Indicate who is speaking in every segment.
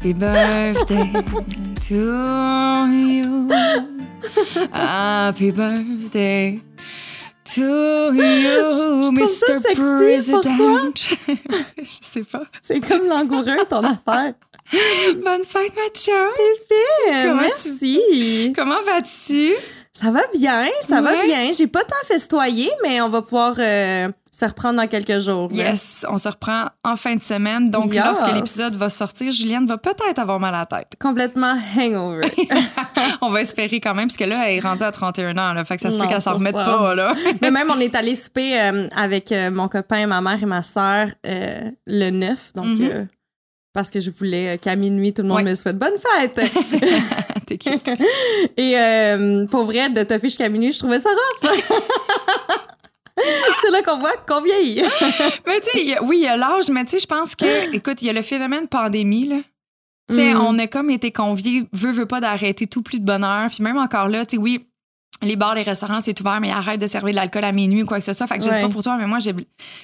Speaker 1: Happy birthday to you. Happy birthday to you, Mr. President. Je sais pas.
Speaker 2: C'est comme langoureux, ton affaire.
Speaker 1: Bonne fête, ma chum.
Speaker 2: Fait,
Speaker 1: Comment
Speaker 2: merci.
Speaker 1: Comment vas-tu?
Speaker 2: Ça va bien, ça va
Speaker 1: Ouais.
Speaker 2: bien. J'ai pas tant festoyé, mais on va pouvoir euh, se reprendre dans quelques jours. là.
Speaker 1: Yes, on se reprend en fin de semaine. Donc,
Speaker 2: Yes.
Speaker 1: lorsque l'épisode va sortir, Julienne va peut-être avoir mal à la tête.
Speaker 2: Complètement hangover.
Speaker 1: On va espérer quand même, parce que là, elle est rendue à 31 ans. Là, fait que ça se peut
Speaker 2: Non,
Speaker 1: qu'elle s'en remette
Speaker 2: ça.
Speaker 1: pas, là.
Speaker 2: mais même, on est allé souper euh, avec euh, mon copain, ma mère et ma sœur euh, le 9. Donc,
Speaker 1: Mhm.
Speaker 2: euh, parce que je voulais qu'à minuit, tout le monde
Speaker 1: Ouais.
Speaker 2: me souhaite bonne fête.
Speaker 1: T'es cute.
Speaker 2: Et euh, pour vrai, de toffer jusqu'à minuit, je trouvais ça rough. C'est là qu'on voit qu'on vieillit.
Speaker 1: Mais tu sais, il y a- oui, il y a l'âge, mais tu sais, je pense que, écoute, il y a le phénomène pandémie, là. Tu sais,
Speaker 2: Mm.
Speaker 1: on a comme été conviés, veut, veut pas d'arrêter tout plus de bonheur. Puis même encore là, tu sais, oui, les bars, les restaurants, c'est ouvert, mais arrête de servir de l'alcool à minuit ou quoi que ce soit. Fait que je sais
Speaker 2: Ouais.
Speaker 1: pas pour toi, mais moi, j'ai,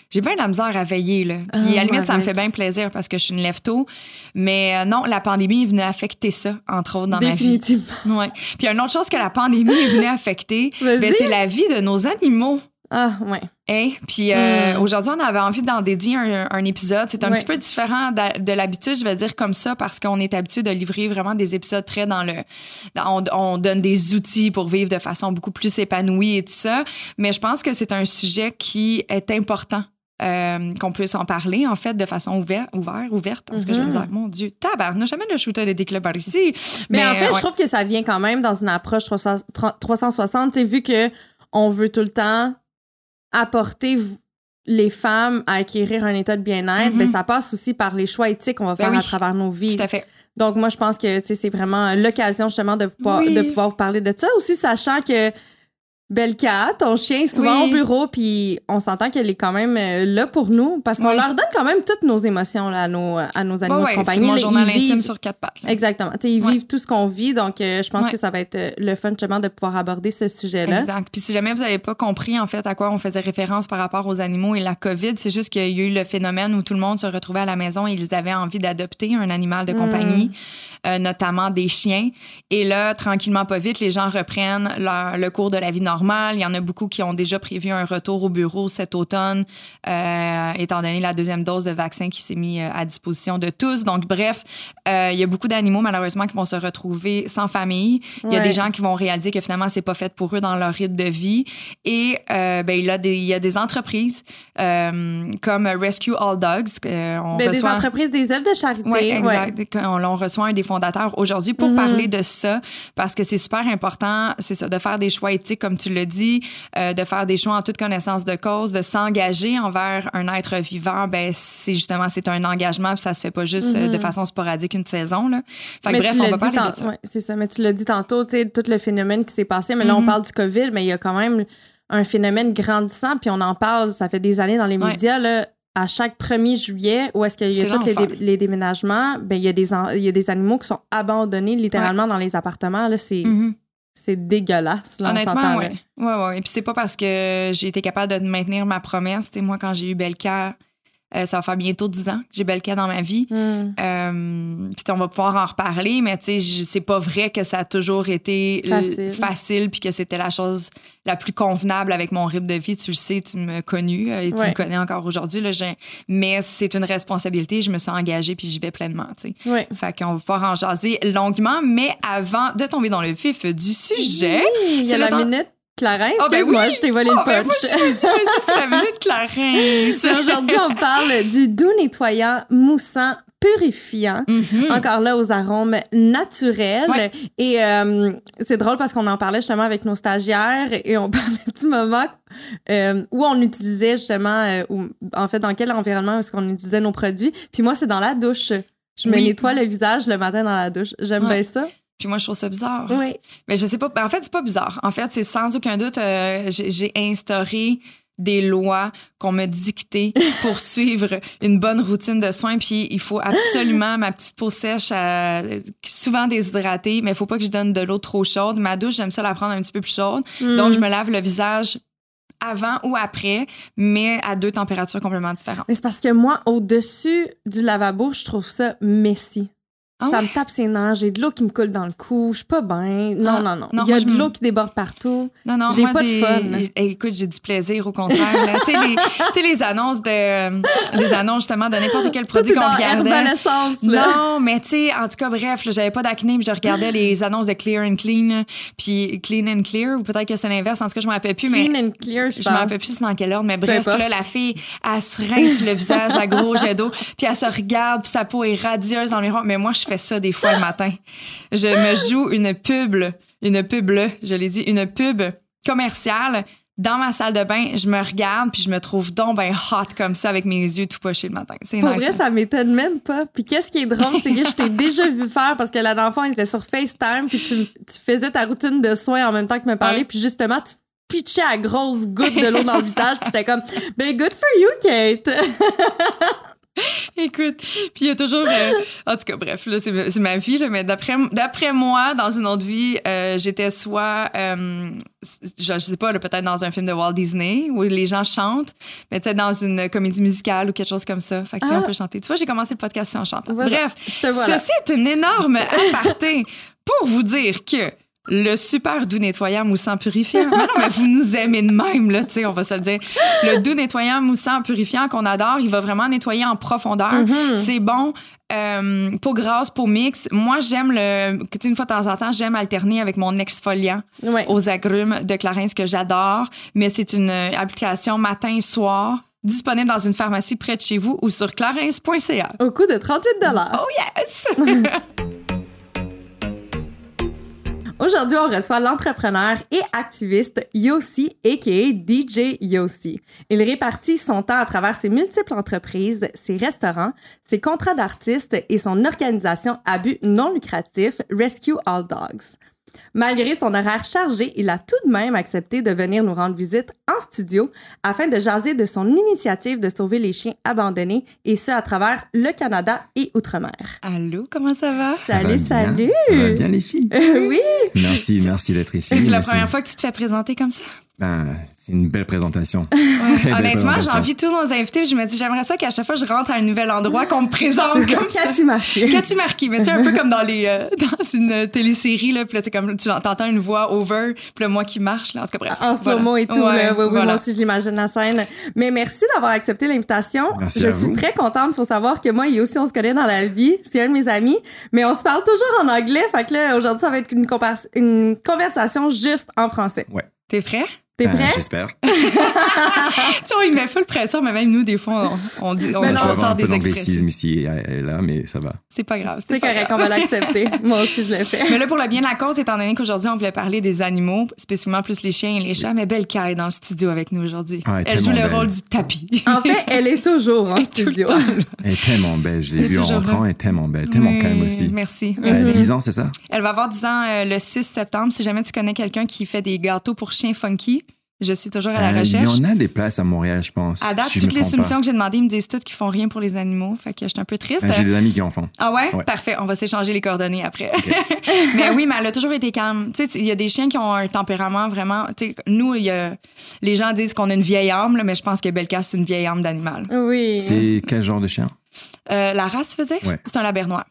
Speaker 1: j'ai bien de la misère à veiller, là. Puis
Speaker 2: Ah,
Speaker 1: à la limite, ça me fait bien plaisir parce que je suis une lève-tôt. Mais euh, non, la pandémie est venue affecter ça, entre autres, dans ma vie. Ouais. Puis une autre chose que la pandémie est venue affecter, ben, c'est la vie de nos animaux.
Speaker 2: Ah, ouais.
Speaker 1: Hein? Puis euh,
Speaker 2: Mm.
Speaker 1: aujourd'hui, on avait envie d'en dédier un, un épisode. C'est un
Speaker 2: Ouais.
Speaker 1: petit peu différent de, de l'habitude, je vais dire comme ça, parce qu'on est habitué de livrer vraiment des épisodes très dans le... dans- on, on donne des outils pour vivre de façon beaucoup plus épanouie et tout ça. Mais je pense que c'est un sujet qui est important. euh, qu'on puisse en parler, en fait, de façon ouverte, ouvert, ouverte. En tout cas, la
Speaker 2: Mhm.
Speaker 1: misère. Mon Dieu, tabarnak, jamais de shooter des clubs par ici.
Speaker 2: Mais, en fait,
Speaker 1: ouais.
Speaker 2: je trouve que ça vient quand même dans une approche 360, 360 tu sais, vu que on veut tout le temps apporter les femmes à acquérir un état de bien-être,
Speaker 1: Mhm.
Speaker 2: mais ça passe aussi par les choix éthiques qu'on va
Speaker 1: Ben
Speaker 2: faire
Speaker 1: oui.
Speaker 2: à travers nos vies.
Speaker 1: Tout à fait.
Speaker 2: Donc, moi, je pense que c'est vraiment l'occasion justement de pouvoir,
Speaker 1: Oui.
Speaker 2: de pouvoir vous parler de ça. Aussi, sachant que Belka, ton chien, est souvent
Speaker 1: Oui.
Speaker 2: au bureau, puis on s'entend qu'elle est quand même euh, là pour nous, parce qu'on
Speaker 1: Oui.
Speaker 2: leur donne quand même toutes nos émotions là, à, nos, à nos animaux
Speaker 1: Ouais,
Speaker 2: de
Speaker 1: ouais, c'est
Speaker 2: compagnie.
Speaker 1: mon
Speaker 2: là.
Speaker 1: journal
Speaker 2: Ils
Speaker 1: intime
Speaker 2: vivent-
Speaker 1: sur quatre pattes. là.
Speaker 2: Exactement. Tu sais, ils
Speaker 1: Ouais.
Speaker 2: vivent tout ce qu'on vit, donc euh, je pense
Speaker 1: Ouais.
Speaker 2: que ça va être euh, le fun justement de pouvoir aborder ce sujet-là.
Speaker 1: Exact. Puis si jamais vous n'avez pas compris en fait à quoi on faisait référence par rapport aux animaux et la COVID, c'est juste qu'il y a eu le phénomène où tout le monde se retrouvait à la maison et ils avaient envie d'adopter un animal de
Speaker 2: Mm.
Speaker 1: compagnie, euh, notamment des chiens. Et là, tranquillement, pas vite, les gens reprennent leur- le cours de la vie normale. Il y en a beaucoup qui ont déjà prévu un retour au bureau cet automne, euh, étant donné la deuxième dose de vaccin qui s'est mis euh, à disposition de tous. Donc, bref, euh, il y a beaucoup d'animaux, malheureusement, qui vont se retrouver sans famille. Il y a des gens qui vont réaliser que finalement, c'est pas fait pour eux dans leur rythme de vie. Et ben, il, y a des, il y a des entreprises comme Rescue All Dogs. on
Speaker 2: Ben, des
Speaker 1: reçoit-
Speaker 2: entreprises, des œuvres de charité.
Speaker 1: oui,
Speaker 2: ouais.
Speaker 1: exact. On, on reçoit un des fondateurs aujourd'hui pour
Speaker 2: Mhm.
Speaker 1: parler de ça, parce que c'est super important, c'est ça, de faire des choix éthiques, comme tu le dis, euh, de faire des choix en toute connaissance de cause, de s'engager envers un être vivant. Ben, c'est justement, c'est un engagement, puis ça se fait pas juste euh, de façon sporadique une saison. Là. Fait que bref, on va parler de ça.
Speaker 2: ouais, c'est ça. Mais tu l'as dit tantôt, tu sais, tout le phénomène qui s'est passé. Mais là, on
Speaker 1: Mhm.
Speaker 2: parle du COVID, mais il y a quand même un phénomène grandissant, puis on en parle, ça fait des années dans les
Speaker 1: Ouais.
Speaker 2: médias, là. À chaque 1er juillet, où est-ce qu'il y a tous les, dé- les déménagements, ben, il y, a des il y a des animaux qui sont abandonnés littéralement dans les appartements. Là, c'est, c'est dégueulasse. Là, on
Speaker 1: Honnêtement, oui. Ouais, ouais. Et puis c'est pas parce que j'ai été capable de maintenir ma promesse. Tu sais, moi, quand j'ai eu Belka, euh, ça va faire bientôt 10 ans que j'ai Belka dans ma vie.
Speaker 2: Hmm.
Speaker 1: Euh, puis on va pouvoir en reparler, mais tu sais, c'est pas vrai que ça a toujours été
Speaker 2: Facile.
Speaker 1: facile puis que c'était la chose la plus convenable avec mon rythme de vie. Tu le sais, tu m'as connu euh, et tu
Speaker 2: Ouais.
Speaker 1: me connais encore aujourd'hui. Mais c'est une responsabilité. Je me suis engagée puis j'y vais pleinement. Tu sais.
Speaker 2: Ouais.
Speaker 1: Fait qu'on va pouvoir en jaser longuement, mais avant de tomber dans le vif du sujet.
Speaker 2: Oui,
Speaker 1: c'est
Speaker 2: la minute Clarence.
Speaker 1: Ah, ben
Speaker 2: Excuse-moi,
Speaker 1: oui.
Speaker 2: je t'ai volé
Speaker 1: Oh,
Speaker 2: le
Speaker 1: ben,
Speaker 2: punch?
Speaker 1: c'est la minute Clarence.
Speaker 2: Aujourd'hui, on parle du doux nettoyant moussant purifiant.
Speaker 1: Mhm.
Speaker 2: Encore là, aux arômes naturels.
Speaker 1: Ouais.
Speaker 2: Et euh, c'est drôle parce qu'on en parlait justement avec nos stagiaires et on parlait du moment euh, où on utilisait justement, euh, en fait, dans quel environnement est-ce qu'on utilisait nos produits. Puis moi, c'est dans la douche. Je me
Speaker 1: Oui.
Speaker 2: nettoie le visage le matin dans la douche. J'aime
Speaker 1: Ouais.
Speaker 2: bien ça.
Speaker 1: Puis moi, je trouve ça bizarre.
Speaker 2: Oui.
Speaker 1: Mais je sais pas. ben, En fait, c'est pas bizarre. En fait, c'est sans aucun doute, euh, j'ai instauré des lois qu'on m'a dictées pour suivre une bonne routine de soins. Puis il faut absolument ma petite peau sèche, euh, souvent déshydratée, mais il faut pas que je donne de l'eau trop chaude. Ma douche, j'aime ça la prendre un petit peu plus chaude.
Speaker 2: Mm.
Speaker 1: Donc, je me lave le visage avant ou après, mais à deux températures complètement différentes.
Speaker 2: Mais c'est parce que moi, au-dessus du lavabo, je trouve ça messy.
Speaker 1: Ah
Speaker 2: ça
Speaker 1: ouais?
Speaker 2: me tape ses nerfs, j'ai de l'eau qui me coule dans le cou, je suis pas bien. Non,
Speaker 1: Ah,
Speaker 2: non, non.
Speaker 1: non,
Speaker 2: Il y a de l'eau qui déborde partout.
Speaker 1: Non, non,
Speaker 2: J'ai pas de fun.
Speaker 1: Écoute, j'ai du plaisir, au contraire. tu sais, les, les annonces de, euh, les annonces justement de n'importe quel produit qu'on regardait.
Speaker 2: Là.
Speaker 1: Non, mais tu sais, en tout cas, bref, j'avais pas d'acné, puis je regardais les annonces de Clear and Clean, puis Clean and Clear, ou peut-être que c'est l'inverse. En tout cas, je me rappelle plus, mais
Speaker 2: Clean and clear, je
Speaker 1: je me
Speaker 2: pense.
Speaker 1: rappelle plus c'est dans quel ordre, mais bref, là, la fille, elle se rince le visage à gros jet d'eau, puis elle se regarde, puis sa peau est radieuse dans le miroir. Mais moi, je fais ça des fois le matin. Je me joue une pub, une pub, je l'ai dit, une pub commerciale dans ma salle de bain. Je me regarde, puis je me trouve donc ben hot comme ça avec mes yeux tout pochés le matin. C'est
Speaker 2: Pour
Speaker 1: nice.
Speaker 2: vrai,
Speaker 1: hein.
Speaker 2: ça m'étonne même pas. Puis qu'est-ce qui est drôle, c'est que je t'ai déjà vu faire parce que la fois, on était sur FaceTime, puis tu, tu faisais ta routine de soins en même temps que me parler,
Speaker 1: Ouais.
Speaker 2: puis justement, tu pitchais à grosses gouttes de l'eau dans le visage, puis t'es comme, ben good for you, Kate.
Speaker 1: Écoute, puis il y a toujours... euh, en tout cas, bref, là, c'est c'est ma vie, là, mais d'après d'après moi, dans une autre vie, euh, j'étais soit, euh, je, je sais pas, peut-être dans un film de Walt Disney où les gens chantent, mais peut-être dans une comédie musicale ou quelque chose comme ça. Fait que, tu sais,
Speaker 2: Ah.
Speaker 1: on peut chanter. Tu vois, j'ai commencé le podcast en chantant.
Speaker 2: Voilà.
Speaker 1: Bref,
Speaker 2: Je te vois là.
Speaker 1: ceci est une énorme aparté pour vous dire que le super doux nettoyant moussant purifiant. Mais non, mais vous nous aimez de même, là, tu sais, on va se le dire. Le doux nettoyant moussant purifiant qu'on adore, il va vraiment nettoyer en profondeur.
Speaker 2: Mm-hmm.
Speaker 1: C'est bon. Euh, peau grasse, peau mix. Moi, j'aime le. Une fois de temps en temps, j'aime alterner avec mon exfoliant
Speaker 2: Ouais.
Speaker 1: aux agrumes de Clarins que j'adore. Mais c'est une euh, application matin-soir disponible dans une pharmacie près de chez vous ou sur clarins.ca.
Speaker 2: Au coût de 38
Speaker 1: Oh yes!
Speaker 2: Aujourd'hui, on reçoit l'entrepreneur et activiste Yossi, a.k.a. DJ Yossi. Il répartit son temps à travers ses multiples entreprises, ses restaurants, ses contrats d'artistes et son organisation à but non lucratif Rescue All Dogs. Malgré son horaire chargé, il a tout de même accepté de venir nous rendre visite en studio afin de jaser de son initiative de sauver les chiens abandonnés et ce à travers le Canada et Outre-mer.
Speaker 1: Allô, comment ça va?
Speaker 3: Ça
Speaker 2: Salut,
Speaker 3: va bien,
Speaker 2: salut!
Speaker 3: Ça va bien, les filles?
Speaker 2: Euh, oui!
Speaker 3: Merci, merci d'être ici.
Speaker 1: C'est la première fois que tu te fais présenter comme ça?
Speaker 3: Ben, c'est une belle présentation. Belle
Speaker 1: Honnêtement, j'envie tous nos invités. puis Je me dis, j'aimerais ça qu'à chaque fois je rentre à un nouvel endroit, qu'on me présente comme ça.
Speaker 2: Cathy Marquet.
Speaker 1: Cathy Marquis, mais tu sais, un peu comme dans les euh, dans une télésérie, là, puis là, c'est comme, tu entends une voix over, puis là, moi qui marche, là, en tout cas, bref.
Speaker 2: En
Speaker 1: Voilà.
Speaker 2: slow-mo et tout,
Speaker 1: Ouais,
Speaker 2: là. Oui, oui,
Speaker 1: voilà.
Speaker 2: moi aussi, je l'imagine la scène. Mais merci d'avoir accepté l'invitation.
Speaker 3: Merci
Speaker 2: je
Speaker 3: à
Speaker 2: suis
Speaker 3: vous.
Speaker 2: très contente. Il faut savoir que moi et aussi, on se connaît dans la vie. C'est un de mes amis. Mais on se parle toujours en anglais. Fait que là, aujourd'hui, ça va être une, une conversation juste en français.
Speaker 1: T'es prêt?
Speaker 2: T'es
Speaker 3: Ben,
Speaker 2: prêt?
Speaker 3: J'espère.
Speaker 1: tu vois, il met full pression, mais même nous, des fois, on, on dit, on,
Speaker 2: non,
Speaker 1: on
Speaker 3: un
Speaker 1: sort
Speaker 3: peu
Speaker 1: des expressions.
Speaker 3: ici et là, mais ça va.
Speaker 1: C'est pas grave.
Speaker 2: C'est correct,
Speaker 1: grave.
Speaker 2: on va l'accepter. moi aussi, je le fais.
Speaker 1: Mais là, pour le bien de la cause, étant donné qu'aujourd'hui, on voulait parler des animaux, spécifiquement plus les chiens et les chats, mais Belle est dans le studio avec nous aujourd'hui.
Speaker 3: Ah, elle
Speaker 1: joue le rôle du tapis.
Speaker 2: En fait, elle est toujours en studio.
Speaker 3: Elle est tellement belle. Je l'ai vue en rentrant. Elle est tellement belle, tellement
Speaker 1: Oui,
Speaker 3: calme aussi.
Speaker 1: Merci.
Speaker 3: Elle a
Speaker 1: merci.
Speaker 3: 10 ans, c'est ça?
Speaker 1: Elle va avoir 10 ans euh, le 6 septembre. Si jamais tu connais quelqu'un qui fait des gâteaux pour chiens funky, je suis toujours à la
Speaker 3: Euh, Il y
Speaker 1: recherche.
Speaker 3: en a des places à Montréal, je pense.
Speaker 1: À date,
Speaker 3: si
Speaker 1: toutes les soumissions que j'ai demandées, ils me disent toutes qu'ils font rien pour les animaux. Fait que je suis un peu triste.
Speaker 3: Euh, J'ai des amis qui en font.
Speaker 1: Ah ouais?
Speaker 3: Ouais.
Speaker 1: Parfait. On va s'échanger les coordonnées après. mais oui, mais elle a toujours été calme. Tu sais, il y a des chiens qui ont un tempérament vraiment. Tu sais, nous, il y a, les gens disent qu'on a une vieille âme, là, mais je pense que Belka, c'est une vieille âme d'animal.
Speaker 2: Oui.
Speaker 3: C'est quel genre de chien?
Speaker 1: Euh, la race, tu veux dire?
Speaker 3: Ouais.
Speaker 1: C'est un labernois.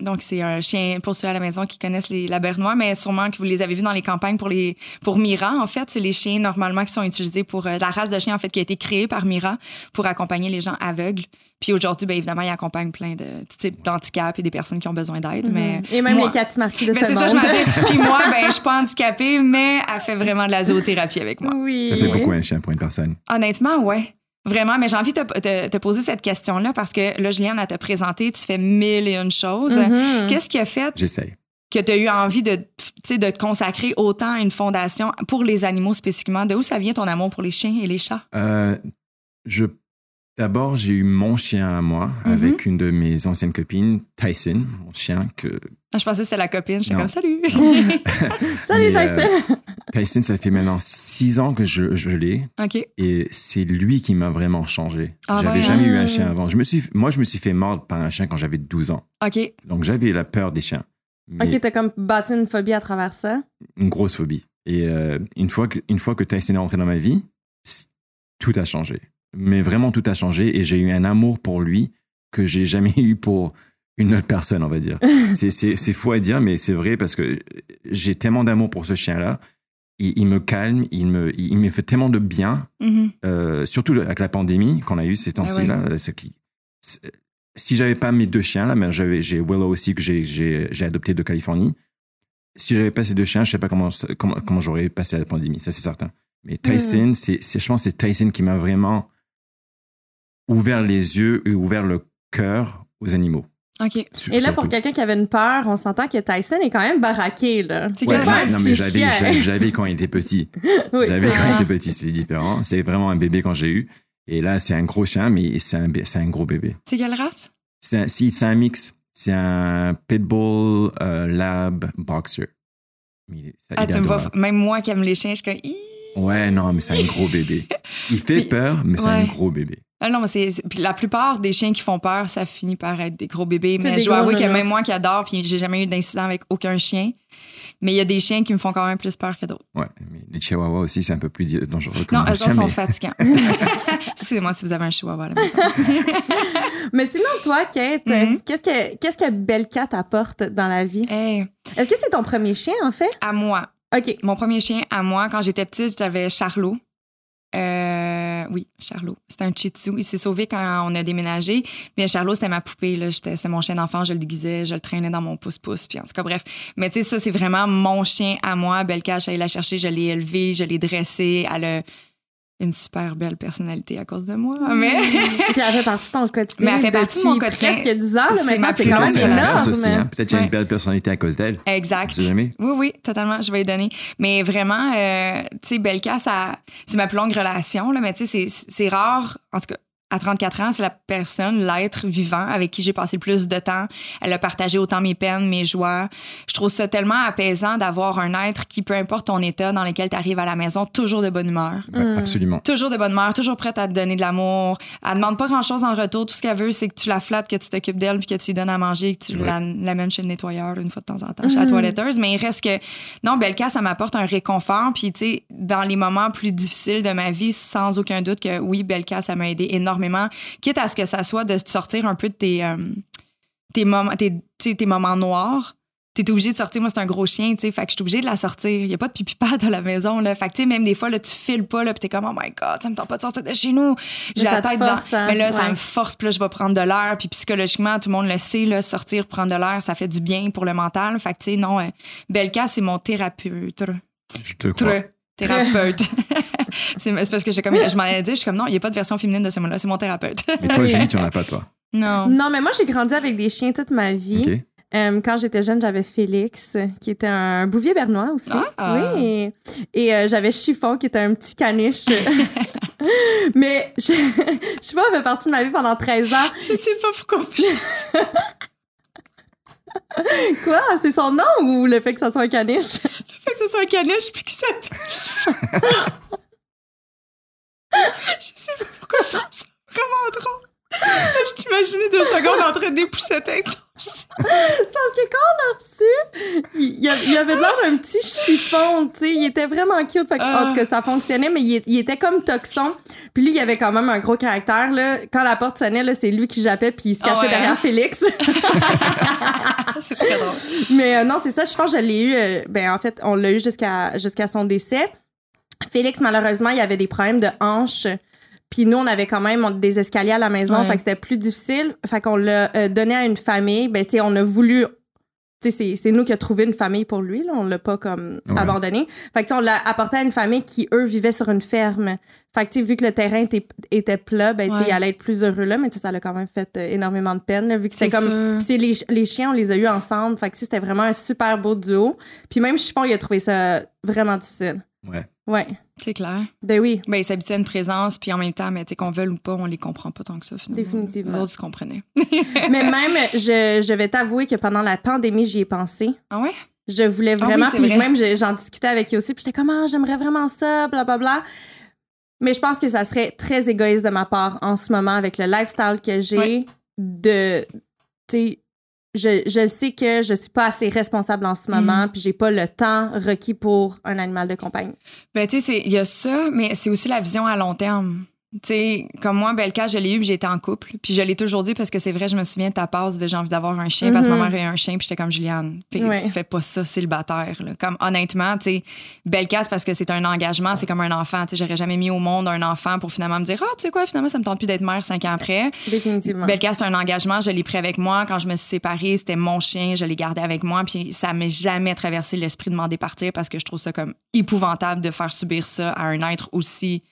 Speaker 1: Donc, c'est un chien, pour ceux à la maison qui connaissent les labernois, mais sûrement que vous les avez vus dans les campagnes pour les pour Mira. En fait, c'est les chiens normalement qui sont utilisés pour euh, la race de chien en fait qui a été créée par Mira pour accompagner les gens aveugles. Puis aujourd'hui, bien évidemment, il accompagne plein de types d'handicap et des personnes qui ont besoin d'aide. Mais
Speaker 2: Et même
Speaker 1: moi-
Speaker 2: les Cathy Marquis de
Speaker 1: mais
Speaker 2: ce
Speaker 1: c'est ça, je m'en dis. Puis moi, ben, je suis pas handicapée, mais elle fait vraiment de la zoothérapie avec moi.
Speaker 2: Oui.
Speaker 3: Ça fait beaucoup un chien pour une personne.
Speaker 1: Honnêtement, ouais. Vraiment, mais j'ai envie de te, poser cette question-là parce que là, Juliane, à te présenter, tu fais mille et une choses.
Speaker 2: Mhm.
Speaker 1: Qu'est-ce qui a fait
Speaker 3: J'essaye.
Speaker 1: que tu as eu envie de, tu sais, de te consacrer autant à une fondation pour les animaux spécifiquement? De où ça vient ton amour pour les chiens et les chats?
Speaker 3: Euh, je D'abord, j'ai eu mon chien à moi
Speaker 1: Mhm.
Speaker 3: avec une de mes anciennes copines, Tyson, mon chien que
Speaker 1: Ah, je pensais que c'était la copine. J'étais
Speaker 3: Non.
Speaker 1: comme salut.
Speaker 2: Salut,
Speaker 3: Mais, euh,
Speaker 2: Tyson.
Speaker 3: Tyson, ça fait maintenant six ans que je, je l'ai
Speaker 1: OK.
Speaker 3: et c'est lui qui m'a vraiment changé.
Speaker 1: Ah
Speaker 3: J'avais
Speaker 1: ouais,
Speaker 3: jamais
Speaker 2: hein?
Speaker 3: eu un chien avant. Je me suis, moi, je me suis fait mordre par un chien quand j'avais 12 ans.
Speaker 1: OK.
Speaker 3: Donc, j'avais la peur des chiens. Mais
Speaker 2: Ok, t'as comme bâti une phobie à travers ça?
Speaker 3: une grosse phobie. Et euh, une, fois que, une fois que Tyson est entré dans ma vie, tout a changé. Mais vraiment, tout a changé et j'ai eu un amour pour lui que j'ai jamais eu pour une autre personne, on va dire. c'est, c'est, c'est fou à dire, mais c'est vrai parce que j'ai tellement d'amour pour ce chien-là. Il, il me calme, il me, il me fait tellement de bien,
Speaker 1: Mhm.
Speaker 3: euh, surtout avec la pandémie qu'on a eu ces temps-ci.
Speaker 1: Ah
Speaker 3: qui- c'est- si j'avais pas mes deux chiens, là, mais j'avais, j'ai Willow aussi que j'ai, j'ai, j'ai adopté de Californie. Si j'avais pas ces deux chiens, je sais pas comment, comment, comment j'aurais passé la pandémie, ça c'est certain. Mais Tyson, c'est, c'est, je pense que c'est Tyson qui m'a vraiment ouvert les yeux et ouvert le cœur aux animaux.
Speaker 1: OK.
Speaker 3: Sur-
Speaker 2: Et là, pour quelqu'un qui avait une peur, on s'entend que Tyson est quand même baraqué, là.
Speaker 1: C'est
Speaker 3: Ouais,
Speaker 1: quel
Speaker 2: pas
Speaker 3: non,
Speaker 2: un
Speaker 3: mais j'avais,
Speaker 2: chien.
Speaker 3: j'avais, j'avais quand il était petit.
Speaker 2: Oui.
Speaker 3: J'avais quand il était petit, c'était différent. C'est vraiment un bébé quand j'ai eu. Et là, c'est un gros chien, mais c'est un, c'est un gros bébé.
Speaker 1: C'est quelle race?
Speaker 3: C'est un, si, c'est un mix. C'est un pitbull euh, lab boxer. Il ça-
Speaker 1: Ah,
Speaker 3: il
Speaker 1: tu me vois, même moi qui aime les chiens, je suis comme.
Speaker 3: Ouais, non, mais c'est un gros bébé. Il fait
Speaker 1: Mais-
Speaker 3: peur, mais c'est un gros bébé.
Speaker 1: Ah non, mais c'est. la plupart des chiens qui font peur, ça finit par être des gros bébés. Mais
Speaker 2: des
Speaker 1: je dois avouer que même moi qui adore, puis j'ai jamais eu d'incident avec aucun chien. Mais il y a des chiens qui me font quand même plus peur que d'autres.
Speaker 3: Ouais, mais les chihuahuas aussi, c'est un peu plus dangereux que
Speaker 1: Non, autres sont
Speaker 3: mais-
Speaker 1: fatigants. Excusez-moi si vous avez un chihuahua à la maison.
Speaker 2: Mais sinon, toi, Kate,
Speaker 1: Mhm.
Speaker 2: qu'est-ce que qu'est-ce que Belka t'apporte dans la vie?
Speaker 1: Hey,
Speaker 2: Est-ce que c'est ton premier chien, en fait?
Speaker 1: à moi.
Speaker 2: OK.
Speaker 1: Mon premier chien à moi, quand j'étais petite, j'avais Charlot. Euh, oui, Charlot. C'était un Shih Tzu. Il s'est sauvé quand on a déménagé. Mais Charlot, c'était ma poupée. Là. C'était mon chien d'enfant. Je le déguisais, je le traînais dans mon pouce-pouce. Puis en tout cas, bref. Mais tu sais, ça, c'est vraiment mon chien à moi. Belka, allée la chercher. Je l'ai élevée, je l'ai a une super belle personnalité à cause de moi. Mais
Speaker 2: Puis elle fait partie de ton quotidien.
Speaker 1: Mais elle fait partie de mon quotidien.
Speaker 2: presque 10 ans. Là,
Speaker 1: C'est
Speaker 2: maintenant, quand même énorme.
Speaker 3: aussi, hein. Peut-être qu'il y a une belle personnalité à cause d'elle.
Speaker 1: Exact.
Speaker 3: Tu sais jamais?
Speaker 1: Oui, oui, totalement. Je vais y donner. Mais vraiment, euh, tu sais, Belka, ça, c'est ma plus longue relation, là, mais tu sais, c'est- c'est rare. En tout cas, à 34 ans, c'est la personne, l'être vivant avec qui j'ai passé le plus de temps. Elle a partagé autant mes peines, mes joies. Je trouve ça tellement apaisant d'avoir un être qui, peu importe ton état dans lequel tu arrives à la maison, toujours de bonne humeur.
Speaker 3: Ouais, Absolument.
Speaker 1: Toujours de bonne humeur, toujours prête à te donner de l'amour. Elle demande pas grand-chose en retour. Tout ce qu'elle veut, c'est que tu la flattes, que tu t'occupes d'elle, puis que tu lui donnes à manger, que tu la- l'amènes chez le nettoyeur une fois de temps en temps, chez la toiletteuse. Mais il reste que... Non, Belka, ça m'apporte un réconfort. Puis, tu sais, dans les moments plus difficiles de ma vie, sans aucun doute que oui, Belka, ça m'a aidé énormément. Quitte à ce que ça soit de te sortir un peu de tes, euh, tes, moments, tes, tes moments noirs. T'es obligé de sortir. Moi, c'est un gros chien, tu sais. Fait que je suis obligée de la sortir. Il y a pas de pipi pad à la maison, là. Fait que, tu sais, même des fois, là, tu files pas, là, pis t'es comme, oh my God, ça me tente pas de sortir de chez nous. J'ai la
Speaker 2: te
Speaker 1: tête
Speaker 2: force,
Speaker 1: dans.
Speaker 2: hein?
Speaker 1: Mais là, ça me force, puis là, je vais prendre de l'air. Puis psychologiquement, tout le monde le sait, là, sortir, prendre de l'air, ça fait du bien pour le mental. Fait que, tu sais, non, euh, Belka, c'est mon thérapeute.
Speaker 3: Je te crois.
Speaker 1: Thérapeute. c'est parce que j'ai comme, je m'en ai dit, je suis comme, non, il n'y a pas de version féminine de ce mot-là, c'est mon thérapeute.
Speaker 3: Mais toi, Julie, tu en as pas, toi?
Speaker 1: non.
Speaker 2: Non, mais moi, j'ai grandi avec des chiens toute ma vie. Euh, quand j'étais jeune, j'avais Félix, qui était un bouvier bernois aussi.
Speaker 1: Ah!
Speaker 2: Oui. Et euh, j'avais Chiffon, qui était un petit caniche. Mais je- Chiffon fait partie de ma vie pendant 13 ans.
Speaker 1: Je sais pas pourquoi.
Speaker 2: Quoi? C'est son nom ou le fait que ça soit un caniche?
Speaker 1: fait que ce soit un caniche puis qu'il s'appelle Je sais pas pourquoi je trouve ça vraiment drôle. Je t'imaginais deux secondes en train d'épousseter.
Speaker 2: C'est parce que quand on l'a reçu, il, il avait de l'air d'un petit chiffon, tu sais. Il était vraiment cute, fait que, cas, ça fonctionnait, mais il, il était comme toxon. Puis lui, il avait quand même un gros caractère, là. Quand la porte sonnait, là, c'est lui qui jappait, puis il se
Speaker 1: Ah
Speaker 2: cachait
Speaker 1: ouais,
Speaker 2: derrière
Speaker 1: hein?
Speaker 2: Félix.
Speaker 1: C'est très drôle.
Speaker 2: Mais euh, non, c'est ça, je pense que je l'ai eu. euh, ben, en fait, on l'a eu jusqu'à jusqu'à son décès. Félix, malheureusement, il avait des problèmes de hanches. Puis nous, on avait quand même des escaliers à la maison,
Speaker 1: Ouais.
Speaker 2: fait que c'était plus difficile. Fait qu'on l'a euh, donné à une famille. Ben, tu sais, on a voulu tu sais, c'est- c'est nous qui a trouvé une famille pour lui. Là. On l'a pas comme
Speaker 3: Ouais.
Speaker 2: abandonné. Fait que, tu sais, on l'a apporté à une famille qui, eux, vivaient sur une ferme. Fait que, tu sais, vu que le terrain était, était plat, ben, tu sais,
Speaker 1: Ouais.
Speaker 2: il allait être plus heureux là, mais tu sais, ça l'a quand même fait euh, énormément de peine, là, vu que
Speaker 1: C'est
Speaker 2: c'était comme. les, les chiens, on les a eus ensemble. Fait que, tu sais, c'était vraiment un super beau duo. Puis même Chiffon, il a trouvé ça vraiment difficile.
Speaker 3: Ouais.
Speaker 2: Ouais.
Speaker 1: C'est clair.
Speaker 2: Ben oui.
Speaker 1: Ben, ils s'habituent à une présence, puis en même temps, mais tu sais, qu'on veuille ou pas, on les comprend pas tant que ça, finalement.
Speaker 2: Définitivement.
Speaker 1: Les autres, ils se comprenaient.
Speaker 2: mais même, je, je vais t'avouer que pendant la pandémie, j'y ai pensé.
Speaker 1: Ah ouais?
Speaker 2: Je voulais
Speaker 1: Ah oui,
Speaker 2: vraiment.
Speaker 1: c'est
Speaker 2: puis
Speaker 1: vrai.
Speaker 2: même, j'en discutais avec lui aussi. Puis j'étais comme, ah, j'aimerais vraiment ça, blablabla. Mais je pense que ça serait très égoïste de ma part en ce moment avec le lifestyle que j'ai de. Tu sais, je, je sais que je suis pas assez responsable en ce moment,
Speaker 1: Mm.
Speaker 2: puis j'ai pas le temps requis pour un animal de compagnie.
Speaker 1: Ben, tu sais, c'est- il y a ça, mais c'est aussi la vision à long terme. Tu sais, comme moi, Belka, je l'ai eu, puis j'étais en couple. Puis je l'ai toujours dit parce que c'est vrai, je me souviens de ta passe de j'ai envie d'avoir un chien, parce que ma
Speaker 2: Mhm.
Speaker 1: mère a eu un chien, puis j'étais comme Juliane.
Speaker 2: Ouais.
Speaker 1: Tu fais pas ça célibataire. Là. Comme honnêtement, tu sais, Belka, c'est parce que c'est un engagement, c'est comme un enfant. Tu sais, j'aurais jamais mis au monde un enfant pour finalement me dire, ah, tu sais quoi, finalement, ça me tente plus d'être mère cinq ans après.
Speaker 2: Définitivement.
Speaker 1: Belka, c'est un engagement. Je l'ai pris avec moi. Quand je me suis séparée, c'était mon chien. Je l'ai gardé avec moi. Puis ça m'est jamais traversé l'esprit de m'en départir parce que je trouve ça comme épouvantable de faire subir ça à un être aussi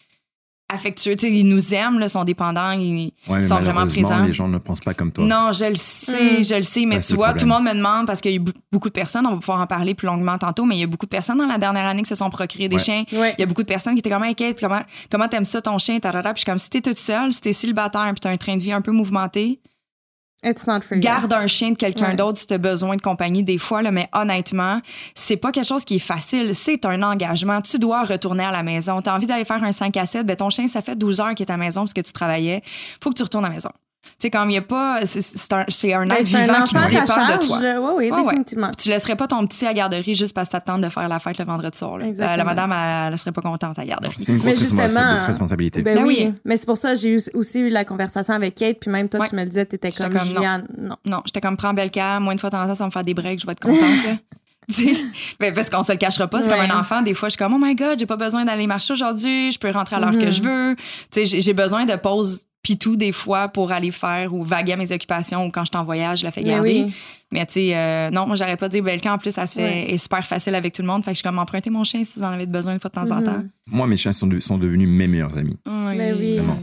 Speaker 1: affectueux. Tu sais, ils nous aiment, là, sont dépendants. Ils
Speaker 3: Ouais, mais
Speaker 1: sont vraiment
Speaker 3: malheureusement,
Speaker 1: présents.
Speaker 3: les gens ne pensent pas comme toi.
Speaker 1: Non, je le sais,
Speaker 2: Mm.
Speaker 1: je le sais, mais
Speaker 3: Ça,
Speaker 1: tu vois, tout le monde me demande parce qu'il y a eu beaucoup de personnes, on va pouvoir en parler plus longuement tantôt, mais il y a beaucoup de personnes dans la dernière année qui se sont procurées des
Speaker 3: Ouais.
Speaker 1: chiens.
Speaker 2: Ouais.
Speaker 1: Il y a beaucoup de personnes qui étaient comme, Kate, comment, comment t'aimes ça ton chien? Tarara. Puis je suis comme, si t'es toute seule, si t'es célibataire, puis t'as un train de vie un peu mouvementé,
Speaker 2: It's not for you.
Speaker 1: garde un chien de quelqu'un
Speaker 2: Ouais.
Speaker 1: d'autre si t'as besoin de compagnie des fois, là, mais honnêtement, c'est pas quelque chose qui est facile. C'est un engagement. Tu dois retourner à la maison. T'as envie d'aller faire un 5 à 7, ben ton chien, ça fait 12 heures qu'il est à la maison parce que tu travaillais. Faut que tu retournes à la maison. Tu sais, comme il y a pas. C'est c'est un, c'est un
Speaker 2: Ben,
Speaker 1: être
Speaker 2: un
Speaker 1: vivant qui
Speaker 2: enfant ta
Speaker 1: dépend
Speaker 2: charge.
Speaker 1: de toi.
Speaker 2: Oui, oui,
Speaker 1: Ouais, ouais.
Speaker 2: définitivement.
Speaker 1: Tu laisserais pas ton petit à la garderie juste parce que t'attends de faire la fête le vendredi soir. là. Euh,
Speaker 2: Exactement.
Speaker 1: la madame, elle, elle serait pas contente à la garderie.
Speaker 3: C'est une
Speaker 2: Mais
Speaker 3: grosse responsabilité.
Speaker 2: Ben,
Speaker 1: Ben
Speaker 2: oui.
Speaker 1: oui.
Speaker 2: Mais c'est pour ça que j'ai aussi eu la conversation avec Kate, puis même toi,
Speaker 1: Ouais.
Speaker 2: tu me le disais, t'étais
Speaker 1: J'étais
Speaker 2: comme. Juliane. Non.
Speaker 1: Non, j'étais comme prends Belka, moi une fois de temps en temps, ça va me faire des breaks, je vais être contente. Tu ben, parce qu'on se le cachera pas, c'est
Speaker 2: Ouais.
Speaker 1: comme un enfant. Des fois, je suis comme, oh my god, j'ai pas besoin d'aller marcher aujourd'hui, je peux rentrer à l'heure que je veux. Tu j'ai besoin de pause pitou des fois pour aller faire ou vaguer à mes occupations ou quand je suis en voyage, je la fais
Speaker 2: Mais
Speaker 1: garder.
Speaker 2: oui.
Speaker 1: Mais tu sais, euh, non, moi, j'arrête pas de dire Belka. En plus, ça se fait
Speaker 2: Ouais.
Speaker 1: est super facile avec tout le monde. Fait que je suis comme, empruntez mon chien si vous en avez besoin une fois de temps en
Speaker 2: Mhm.
Speaker 1: temps.
Speaker 3: Moi, mes chiens sont, de- sont devenus mes meilleurs amis.
Speaker 2: Mais oui.
Speaker 3: Vraiment.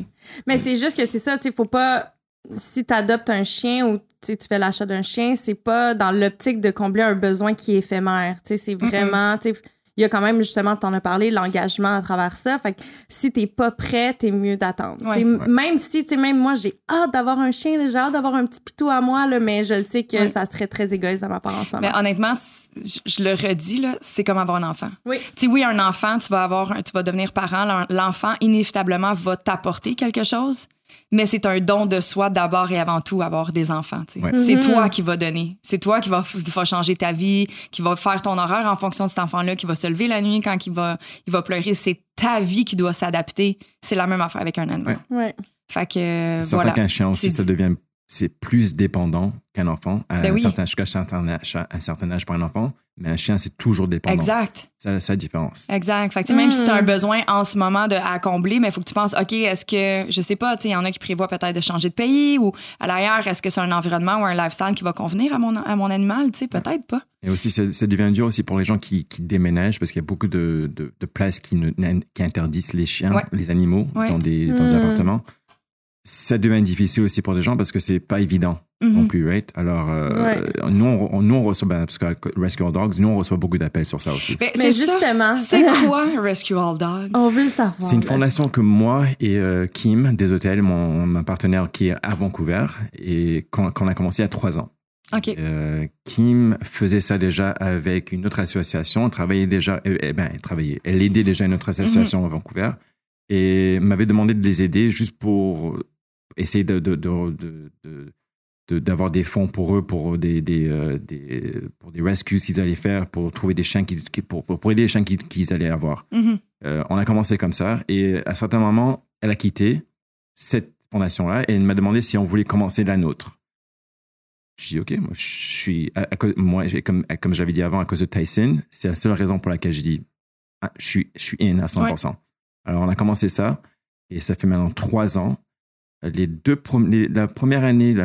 Speaker 2: Mais c'est juste que c'est ça, tu sais, faut pas. Si tu adoptes un chien ou tu fais l'achat d'un chien, c'est pas dans l'optique de combler un besoin qui est éphémère. Tu sais, c'est vraiment. sais, Il y a quand même, justement, tu en as parlé, l'engagement à travers ça. Fait que si t'es pas prêt, t'es mieux d'attendre.
Speaker 1: Ouais.
Speaker 2: Tu sais, Même si, tu sais, même moi, j'ai hâte d'avoir un chien, j'ai hâte d'avoir un petit pitou à moi, là, mais je le sais que
Speaker 1: Ouais.
Speaker 2: ça serait très égoïste de ma part en ce moment.
Speaker 1: Mais honnêtement, je, le redis, là, c'est comme avoir un enfant.
Speaker 2: Oui.
Speaker 1: Tu oui, un enfant, tu vas avoir, un- tu vas devenir parent. L'en- L'enfant, inévitablement, va t'apporter quelque chose. Mais c'est un don de soi d'abord et avant tout, avoir des enfants.
Speaker 3: Ouais.
Speaker 1: C'est
Speaker 2: Mhm.
Speaker 1: toi qui va donner. C'est toi qui va, qui va changer ta vie, qui va faire ton horaire en fonction de cet enfant-là, qui va se lever la nuit quand il va, il va pleurer. C'est ta vie qui doit s'adapter. C'est la même affaire avec un animal.
Speaker 2: Ouais.
Speaker 1: Fait que, euh, voilà.
Speaker 3: qu'un chien aussi,
Speaker 1: C'est
Speaker 3: ça devient c'est plus dépendant qu'un enfant à
Speaker 1: Ben
Speaker 3: un
Speaker 1: oui.
Speaker 3: certain jusqu'à un certain âge, un certain âge pour un enfant, mais un chien c'est toujours dépendant.
Speaker 1: Exact.
Speaker 3: C'est la différence.
Speaker 1: Exact. Fait que, tu sais, même si tu as un
Speaker 2: Mm.
Speaker 1: besoin en ce moment de, à combler, mais il faut que tu penses, OK, est-ce que, je sais pas, tu sais, il y en a qui prévoient peut-être de changer de pays ou à l'arrière, est-ce que c'est un environnement ou un lifestyle qui va convenir à mon, à mon animal? Tu sais, peut-être pas.
Speaker 3: Et aussi, ça, devient dur aussi pour les gens qui, qui déménagent parce qu'il y a beaucoup de, de, de places qui, ne, qui interdisent les chiens,
Speaker 1: Ouais.
Speaker 3: les animaux
Speaker 1: Ouais.
Speaker 3: dans des, dans des
Speaker 2: Mm.
Speaker 3: appartements. Ça devient difficile aussi pour les gens parce que c'est pas évident
Speaker 1: Mhm.
Speaker 3: non plus, right? Alors, euh, nous, on, nous, on reçoit, ben, parce que Rescue All Dogs, nous, on reçoit beaucoup d'appels sur ça aussi.
Speaker 1: Mais,
Speaker 2: Mais
Speaker 1: c'est ça.
Speaker 2: justement,
Speaker 1: C'est quoi Rescue All Dogs?
Speaker 2: on veut le savoir.
Speaker 3: C'est une fondation que moi et euh, Kim des hôtels, mon, mon partenaire qui est à Vancouver, et qu'on qu'on a commencé il y a trois ans.
Speaker 1: OK.
Speaker 3: Euh, Kim faisait ça déjà avec une autre association. Elle travaillait déjà, euh, eh ben, elle travaillait, elle aidait déjà une autre association à Vancouver et m'avait demandé de les aider juste pour essayer de, de, de, de- de- d'avoir des fonds pour eux, pour des, des, euh, des, pour des rescues qu'ils allaient faire, pour trouver des chiens, qui, pour, pour, aider les chiens qu'ils, qu'ils allaient avoir.
Speaker 1: Mhm.
Speaker 3: Euh, on a commencé comme ça et à un certain moment, elle a quitté cette fondation-là et elle m'a demandé si on voulait commencer la nôtre. Je dis OK, moi je suis, à- à cause- moi j'ai- comme, comme je l'avais dit avant, à cause de Tyson, c'est la seule raison pour laquelle je dis ah, je suis, je suis in à 100%. Alors on a commencé ça et ça fait maintenant trois ans. Les deux la première année,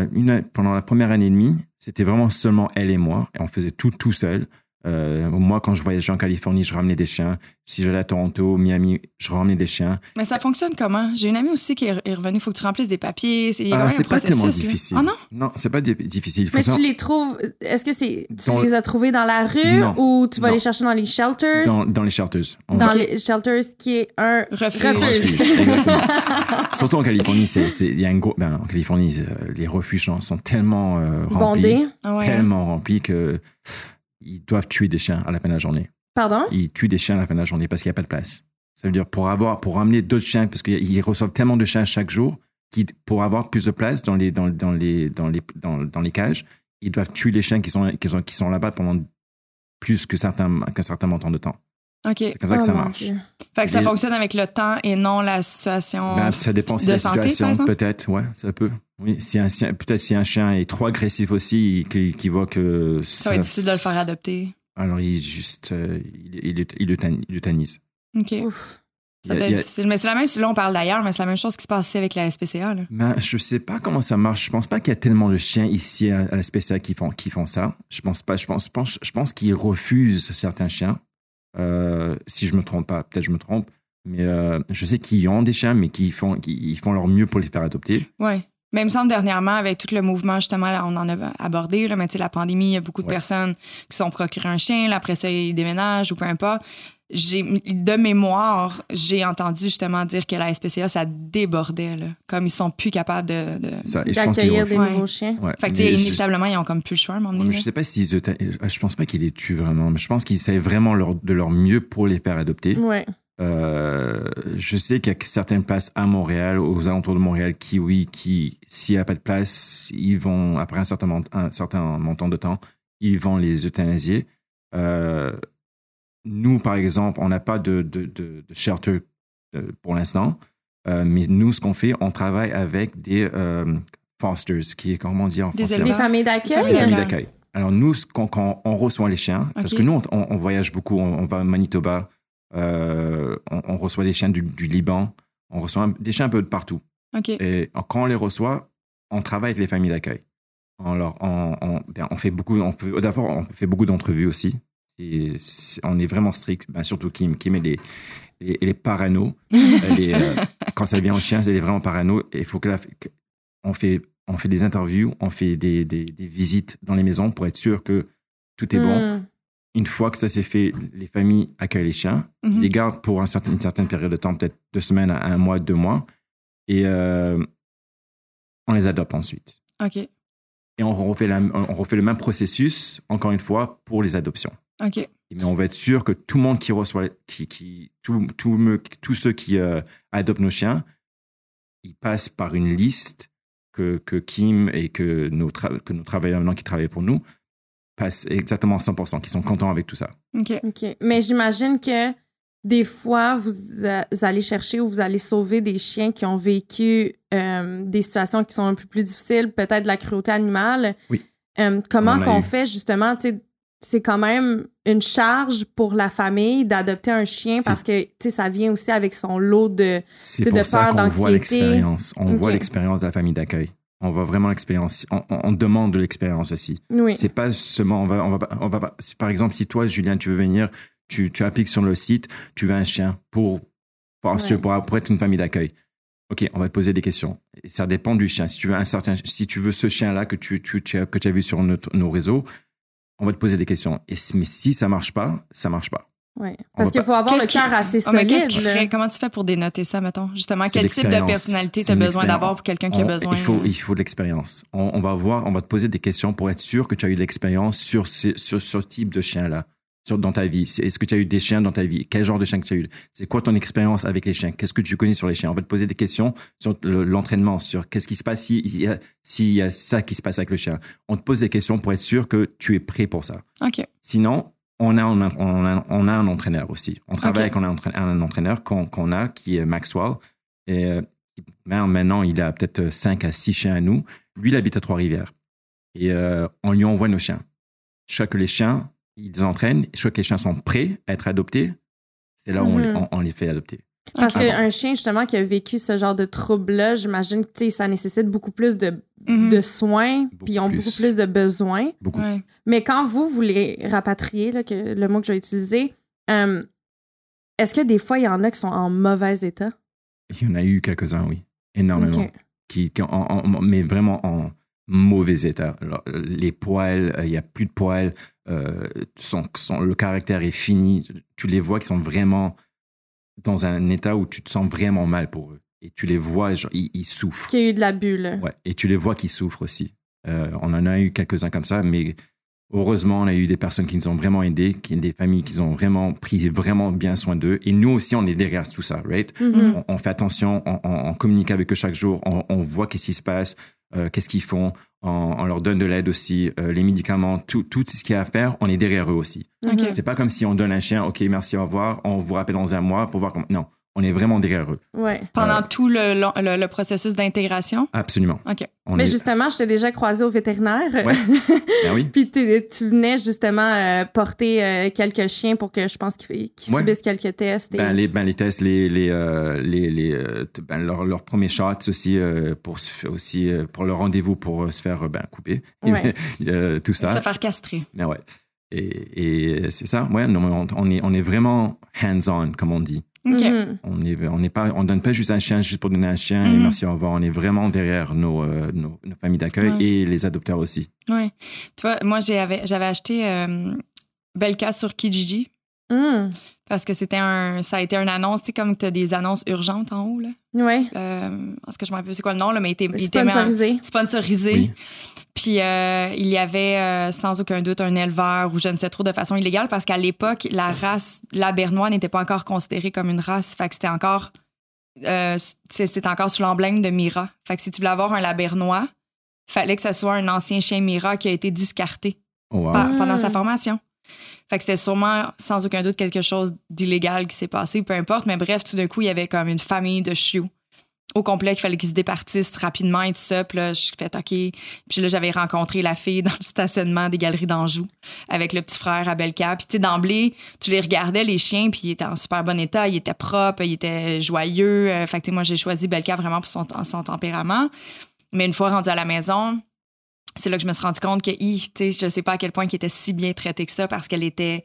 Speaker 3: pendant la première année et demie, c'était vraiment seulement elle et moi, et on faisait tout tout seul. Euh, moi, quand je voyageais en Californie, je ramenais des chiens. Si j'allais à Toronto, Miami, je ramenais des chiens.
Speaker 1: Mais ça fonctionne comment? J'ai une amie aussi qui est revenue. Il faut que tu remplisses des papiers. C'est
Speaker 3: Ah, pas tellement difficile.
Speaker 1: Ah non?
Speaker 3: Non, c'est pas di- difficile. Il faut
Speaker 2: Mais
Speaker 3: savoir-
Speaker 2: tu les trouves. Est-ce que c'est. Tu
Speaker 3: Dans-
Speaker 2: les as trouvés dans la rue
Speaker 3: Non.
Speaker 2: ou tu vas
Speaker 3: Non.
Speaker 2: les chercher dans les shelters?
Speaker 3: dans, dans les shelters. On
Speaker 2: Dans
Speaker 3: va-
Speaker 2: les shelters, qui est un
Speaker 1: Refuge.
Speaker 2: refuge.
Speaker 3: refuge, exactement. Surtout en Californie, c'est, c'est, il y a un gros, ben, en Californie, euh, les refuges sont, tellement euh, remplis,
Speaker 2: Bondés.
Speaker 1: Ah ouais.
Speaker 3: tellement remplis que ils doivent tuer des chiens à la fin de la journée.
Speaker 2: Pardon?
Speaker 3: Ils tuent des chiens à la fin de la journée parce qu'il n'y a pas de place. Ça veut dire pour avoir, pour ramener d'autres chiens, parce qu'ils reçoivent tellement de chiens chaque jour, pour avoir plus de place dans les, dans, dans les, dans les, dans, dans les cages, ils doivent tuer les chiens qui sont, qui sont, qui sont là-bas pendant plus que certains, qu'un certain montant de temps.
Speaker 1: OK.
Speaker 3: C'est comme ça que
Speaker 2: Oh
Speaker 3: ça
Speaker 2: mon
Speaker 3: marche.
Speaker 2: Dieu.
Speaker 1: Fait que ça fonctionne avec le temps et non la situation.
Speaker 3: Ben, ça dépend si
Speaker 1: de
Speaker 3: la
Speaker 1: santé,
Speaker 3: situation, peut-être, ouais, ça peut. Oui, si un chien, peut-être si un chien est trop agressif aussi, qui, qui voit que
Speaker 1: ça va être difficile de le faire adopter.
Speaker 3: alors il juste, euh, il, il, il, euthani- il euthanise.
Speaker 1: OK.
Speaker 2: Ouf.
Speaker 1: Ça doit être
Speaker 3: a-
Speaker 1: difficile. Mais c'est la même, là, on parle d'ailleurs, mais c'est la même chose qui se passe ici avec la SPCA. Là.
Speaker 3: Ben, je sais pas comment ça marche. Je pense pas qu'il y a tellement de chiens ici à, à la SPCA qui font, qui font ça. Je pense pas. Je pense, je pense, je pense qu'ils refusent certains chiens. Euh, si je me trompe pas, peut-être je me trompe. Mais euh, je sais qu'ils ont des chiens, mais qui font, ils font leur mieux pour les faire adopter.
Speaker 1: Oui. Mais il me semble dernièrement, avec tout le mouvement, justement, là, on en a abordé, là, mais tu sais, la pandémie, il y a beaucoup de
Speaker 3: Ouais.
Speaker 1: personnes qui sont procurées un chien, là, après ça, ils déménagent ou peu importe. J'ai, de mémoire, j'ai entendu justement dire que la SPCA, ça débordait, là, comme ils sont plus capables de. de...
Speaker 3: Ça.
Speaker 2: D'accueillir des
Speaker 1: Ouais.
Speaker 2: nouveaux chiens.
Speaker 3: Ouais.
Speaker 1: Fait que,
Speaker 3: je-
Speaker 1: inévitablement, ils ont comme plus le choix à un moment donné.
Speaker 3: Je sais pas s'ils je pense pas qu'ils les tuent vraiment, mais je pense qu'ils essaient vraiment leur- de leur mieux pour les faire adopter.
Speaker 2: Ouais.
Speaker 3: Euh, je sais qu'il y a certaines places à Montréal, aux alentours de Montréal, qui, oui, qui, s'il n'y a pas de place, ils vont, après un certain, mont- un certain montant de temps, ils vont les euthanasier. Euh, nous, par exemple, on n'a pas de, de, de, de shelter euh, pour l'instant, Euh, mais nous, ce qu'on fait, on travaille avec des fosters, qui est, comment on dit en
Speaker 1: Des
Speaker 3: français?
Speaker 2: Des familles
Speaker 1: Des
Speaker 3: Des
Speaker 2: d'accueil.
Speaker 1: familles d'accueil.
Speaker 3: d'accueil. Alors nous, quand on reçoit les chiens, parce que nous, on, on- on voyage beaucoup, on, on va à Manitoba, euh, on, on reçoit des chiens du, du Liban, on reçoit un- des chiens un peu de partout. Et quand on les reçoit, on travaille avec les familles d'accueil. On, leur- on, on- ben, on fait beaucoup, d'abord, on fait beaucoup d'entrevues aussi. Et on est vraiment strict, ben, surtout Kim. Kim, elle est, elle est, elle est parano. Elle est, euh, quand ça vient aux chiens, elle est vraiment parano. Et il faut que la- on fait, on fait des interviews, on fait des, des, des visites dans les maisons pour être sûr que tout est bon. Une fois que ça s'est fait, les familles accueillent les chiens,
Speaker 1: Mhm.
Speaker 3: les gardent pour un certain- une certaine période de temps, peut-être deux semaines à un mois, deux mois, et euh, on les adopte ensuite.
Speaker 1: OK.
Speaker 3: Et on refait, la- on refait le même processus, encore une fois, pour les adoptions.
Speaker 1: OK.
Speaker 3: Mais on va être sûr que tout le monde qui reçoit, qui, qui, tout, tout tous ceux qui euh, adoptent nos chiens, ils passent par une liste que, que Kim et que nos, que nos travailleurs maintenant qui travaillent pour nous passent exactement 100%, qui sont contents avec tout ça.
Speaker 1: OK.
Speaker 2: OK. Mais j'imagine que des fois, vous, allez chercher ou vous allez sauver des chiens qui ont vécu euh, des situations qui sont un peu plus difficiles, peut-être de la cruauté animale.
Speaker 3: Oui.
Speaker 2: Euh, comment
Speaker 3: On
Speaker 2: qu'on fait justement, tu sais, c'est quand même une charge pour la famille d'adopter un chien
Speaker 3: C'est-
Speaker 2: parce que tu sais, ça vient aussi avec son lot de.
Speaker 3: C'est
Speaker 2: C'est
Speaker 3: pour
Speaker 2: de
Speaker 3: ça
Speaker 2: peur,
Speaker 3: qu'on voit
Speaker 2: d'anxiété.
Speaker 3: l'expérience. On voit l'expérience de la famille d'accueil. On voit vraiment l'expérience. On, demande de l'expérience aussi.
Speaker 2: Oui.
Speaker 3: C'est pas seulement, on va, on va, on va, par exemple, si toi, Julien, tu veux venir, tu, tu appliques sur le site, tu veux un chien pour, pour,
Speaker 2: Ouais.
Speaker 3: pour, pour être une famille d'accueil. OK, on va te poser des questions. Et ça dépend du chien. Si tu veux un certain, si tu veux ce chien-là que tu, tu, tu as, que tu as vu sur notre- nos réseaux, on va te poser des questions. Et, mais si ça marche pas, ça marche pas.
Speaker 2: Ouais.
Speaker 3: On
Speaker 2: Parce
Speaker 3: va
Speaker 2: qu'il faut avoir le cœur assez
Speaker 1: Ah, mais qu'est-ce
Speaker 2: solide.
Speaker 1: qui
Speaker 2: là.
Speaker 1: ferait- comment tu fais pour dénoter ça, mettons? Justement, quel type de personnalité tu as besoin d'avoir pour quelqu'un qui a besoin?
Speaker 3: Il faut,
Speaker 1: euh,
Speaker 3: il faut de l'expérience. On, on va voir, on va te poser des questions pour être sûr que tu as eu de l'expérience sur ce, sur ce type de chien-là. Dans ta vie. Est-ce que tu as eu des chiens dans ta vie? Quel genre de chien que tu as eu? C'est quoi ton expérience avec les chiens? Qu'est-ce que tu connais sur les chiens? On va te poser des questions sur le- l'entraînement, sur qu'est-ce qui se passe s'il y, a- y a ça qui se passe avec le chien. On te pose des questions pour être sûr que tu es prêt pour ça.
Speaker 1: OK.
Speaker 3: Sinon, on a, un- on a, on a un entraîneur aussi. On travaille
Speaker 1: Ok.
Speaker 3: avec un, entraîneur- un entraîneur qu'on qu'on a, qui est Maxwell. Et euh, ben, maintenant, il a peut-être 5 à 6 chiens à nous. Lui, il habite à Trois-Rivières. Et euh, on lui envoie nos chiens. Chaque les chiens, ils entraînent. Chaque les chiens sont prêts à être adoptés. C'est là où on, les- on- on les fait adopter.
Speaker 2: Parce
Speaker 3: Ah bon.
Speaker 2: qu'un chien, justement, qui a vécu ce genre de trouble-là, j'imagine que ça nécessite beaucoup plus de,
Speaker 1: Mhm.
Speaker 2: de soins, puis ils ont
Speaker 3: plus.
Speaker 2: beaucoup plus de besoins.
Speaker 3: Beaucoup.
Speaker 1: Ouais.
Speaker 2: Mais quand vous, vous les rapatriez, là, que, le mot que je vais utiliser, euh, est-ce que des fois, il y en a qui sont en mauvais état?
Speaker 3: Il y en a eu quelques-uns, oui. Énormément. Qui, qui en- en- mais vraiment en mauvais état. Alors, les poils, euh, il y a plus de poils. euh, son, son- le caractère est fini. Tu les vois qui sont vraiment dans un état où tu te sens vraiment mal pour eux. Et tu les vois, genre, ils, ils souffrent.
Speaker 2: Qu'il y a eu de l'abus, là.
Speaker 3: Ouais. Et tu les vois qui souffrent aussi. Euh, on en a eu quelques-uns comme ça, mais heureusement, on a eu des personnes qui nous ont vraiment aidés, qui, des familles qui ont vraiment pris vraiment bien soin d'eux. Et nous aussi, on est derrière tout ça, right?
Speaker 2: Mhm.
Speaker 3: on, on fait attention, on, on- on communique avec eux chaque jour, on, on voit qu'est-ce qui se passe, euh, qu'est-ce qu'ils font, on, on leur donne de l'aide aussi, euh, les médicaments, tout, tout ce qu'il y a à faire, on est derrière eux aussi.
Speaker 1: Ok.
Speaker 3: C'est pas comme si on donne un chien, ok, merci, au revoir, on vous rappelle dans un mois pour voir comment. Non, on est vraiment derrière eux.
Speaker 2: Ouais.
Speaker 1: Pendant
Speaker 3: Euh,
Speaker 1: tout le, long- le, le processus d'intégration?
Speaker 3: Absolument.
Speaker 1: OK.
Speaker 3: On
Speaker 2: Mais
Speaker 3: est-
Speaker 2: justement, je t'ai déjà croisé au vétérinaire.
Speaker 3: Ouais. Ben oui.
Speaker 2: Puis tu venais justement euh, porter euh, quelques chiens pour que je pense qu'ils
Speaker 3: Ouais.
Speaker 2: subissent quelques tests. et-
Speaker 3: Ben, les, ben, les tests, les, les, euh, les, les, euh, ben, leur, leur premier shot aussi, euh, pour, aussi euh, pour le rendez-vous pour euh, se faire ben, couper.
Speaker 2: Ouais.
Speaker 3: Euh, tout ça.
Speaker 1: Se faire castrer.
Speaker 3: Mais ouais. Et, et c'est ça, ouais, non, on, on est, on est vraiment hands-on, comme on dit.
Speaker 1: OK.
Speaker 2: Mhm.
Speaker 3: On est, on n'est pas, on donne pas juste un chien juste pour donner un chien et
Speaker 1: Mhm.
Speaker 3: merci, au revoir. On est vraiment derrière nos, euh, nos, nos familles d'accueil
Speaker 1: Ouais.
Speaker 3: et les adopteurs aussi.
Speaker 1: Ouais. Tu vois, moi, j'avais j'avais acheté euh, Belka sur Kijiji
Speaker 2: Mhm.
Speaker 1: Parce que c'était un. Ça a été une annonce, tu sais, comme tu as des annonces urgentes en haut, là.
Speaker 2: Ouais.
Speaker 1: Euh, est-ce que je me rappelle c'est quoi le nom, là, mais il était, il était mis en-
Speaker 2: Sponsorisé.
Speaker 1: sponsorisé.
Speaker 3: Oui.
Speaker 1: Puis euh, il y avait euh, sans aucun doute un éleveur ou je ne sais trop de façon illégale parce qu'à l'époque, la race labernois n'était pas encore considérée comme une race. Fait que c'était encore, euh, c'était encore sous l'emblème de Mira. Fait que si tu voulais avoir un labernois, fallait que ce soit un ancien chien Mira qui a été discarté
Speaker 3: Oh, wow.
Speaker 1: par- pendant sa formation. Fait que c'était sûrement, sans aucun doute, quelque chose d'illégal qui s'est passé, peu importe. Mais bref, tout d'un coup, il y avait comme une famille de chiots au complet qu'il fallait qu'ils se départissent rapidement et tout ça. Puis là, je fais OK. Puis là, j'avais rencontré la fille dans le stationnement des Galeries d'Anjou avec le petit frère à Belka. Puis tu sais, d'emblée, tu les regardais, les chiens, puis ils étaient en super bon état, ils étaient propres, ils étaient joyeux. Euh, fait que moi, j'ai choisi Belka vraiment pour son, son tempérament. Mais une fois rendu à la maison, c'est là que je me suis rendu compte que, tu sais, je sais pas à quel point qu'elle était si bien traitée que ça parce qu'elle était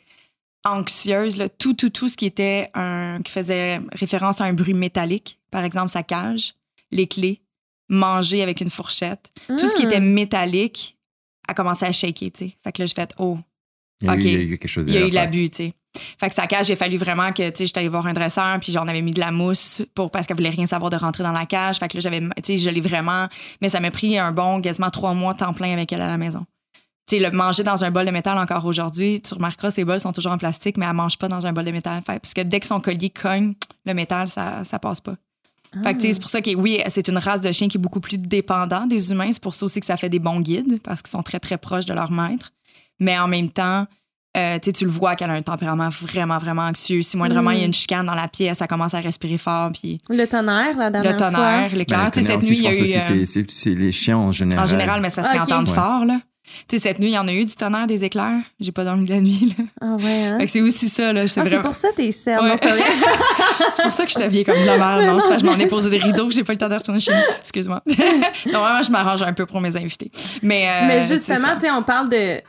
Speaker 1: anxieuse, là, tout, tout, tout ce qui était un, qui faisait référence à un bruit métallique, par exemple sa cage, les clés, manger avec une fourchette, tout ce qui était métallique a commencé à shaker, tu sais. Fait que là, j'ai fait, oh,
Speaker 3: il, y a eu, il y a eu quelque chose
Speaker 1: il y a eu l'abus, tu sais. Fait que sa cage, il a fallu vraiment que, tu sais, j'étais allée voir un dresseur, puis j'en avais mis de la mousse pour, parce qu'elle voulait rien savoir de rentrer dans la cage. Fait que là, j'avais, tu sais, je l'ai vraiment, mais ça m'a pris un bon, quasiment trois mois temps plein avec elle à la maison. Tu sais, le manger dans un bol de métal encore aujourd'hui, tu remarqueras, ces bols sont toujours en plastique, mais elle mange pas dans un bol de métal. Fait, parce que dès que son collier cogne, le métal, ça, ça passe pas. Fait que, c'est pour ça que, oui, c'est une race de chien qui est beaucoup plus dépendant des humains. C'est pour ça aussi que ça fait des bons guides, parce qu'ils sont très, très proches de leur maître. Mais en même temps, euh, tu le vois qu'elle a un tempérament vraiment, vraiment anxieux. Si moindrement
Speaker 2: Mm.
Speaker 1: il y a une chicane dans la pièce, ça commence à respirer fort. Puis
Speaker 2: Le tonnerre, la dernière
Speaker 1: le tonnerre, l'éclair.
Speaker 3: Ben,
Speaker 1: tu sais,
Speaker 3: tonnerre
Speaker 1: cette
Speaker 3: aussi,
Speaker 1: nuit, il y a eu. euh,
Speaker 3: c'est- c'est c'est les chiens en général.
Speaker 1: en général, mais c'est parce qu'ils
Speaker 2: Ok.
Speaker 1: entendent
Speaker 3: Ouais.
Speaker 1: fort, là. Tu sais, cette nuit, il y en a eu du tonnerre, des éclairs? J'ai pas dormi de la nuit, là.
Speaker 2: Ah ouais, hein?
Speaker 1: C'est aussi ça, là. C'est
Speaker 2: Ah, c'est
Speaker 1: vraiment-
Speaker 2: pour ça tes cernes.
Speaker 1: Ouais.
Speaker 2: C'est.
Speaker 1: C'est pour ça que je te viens comme de la merde. Non, c'est je m'en ai posé des rideaux, j'ai pas eu le temps de retourner chez nous. Excuse-moi. Donc, vraiment, je m'arrange un peu pour mes invités. Mais, euh,
Speaker 2: mais
Speaker 1: c'est
Speaker 2: justement,
Speaker 1: ça.
Speaker 2: tu sais, on parle de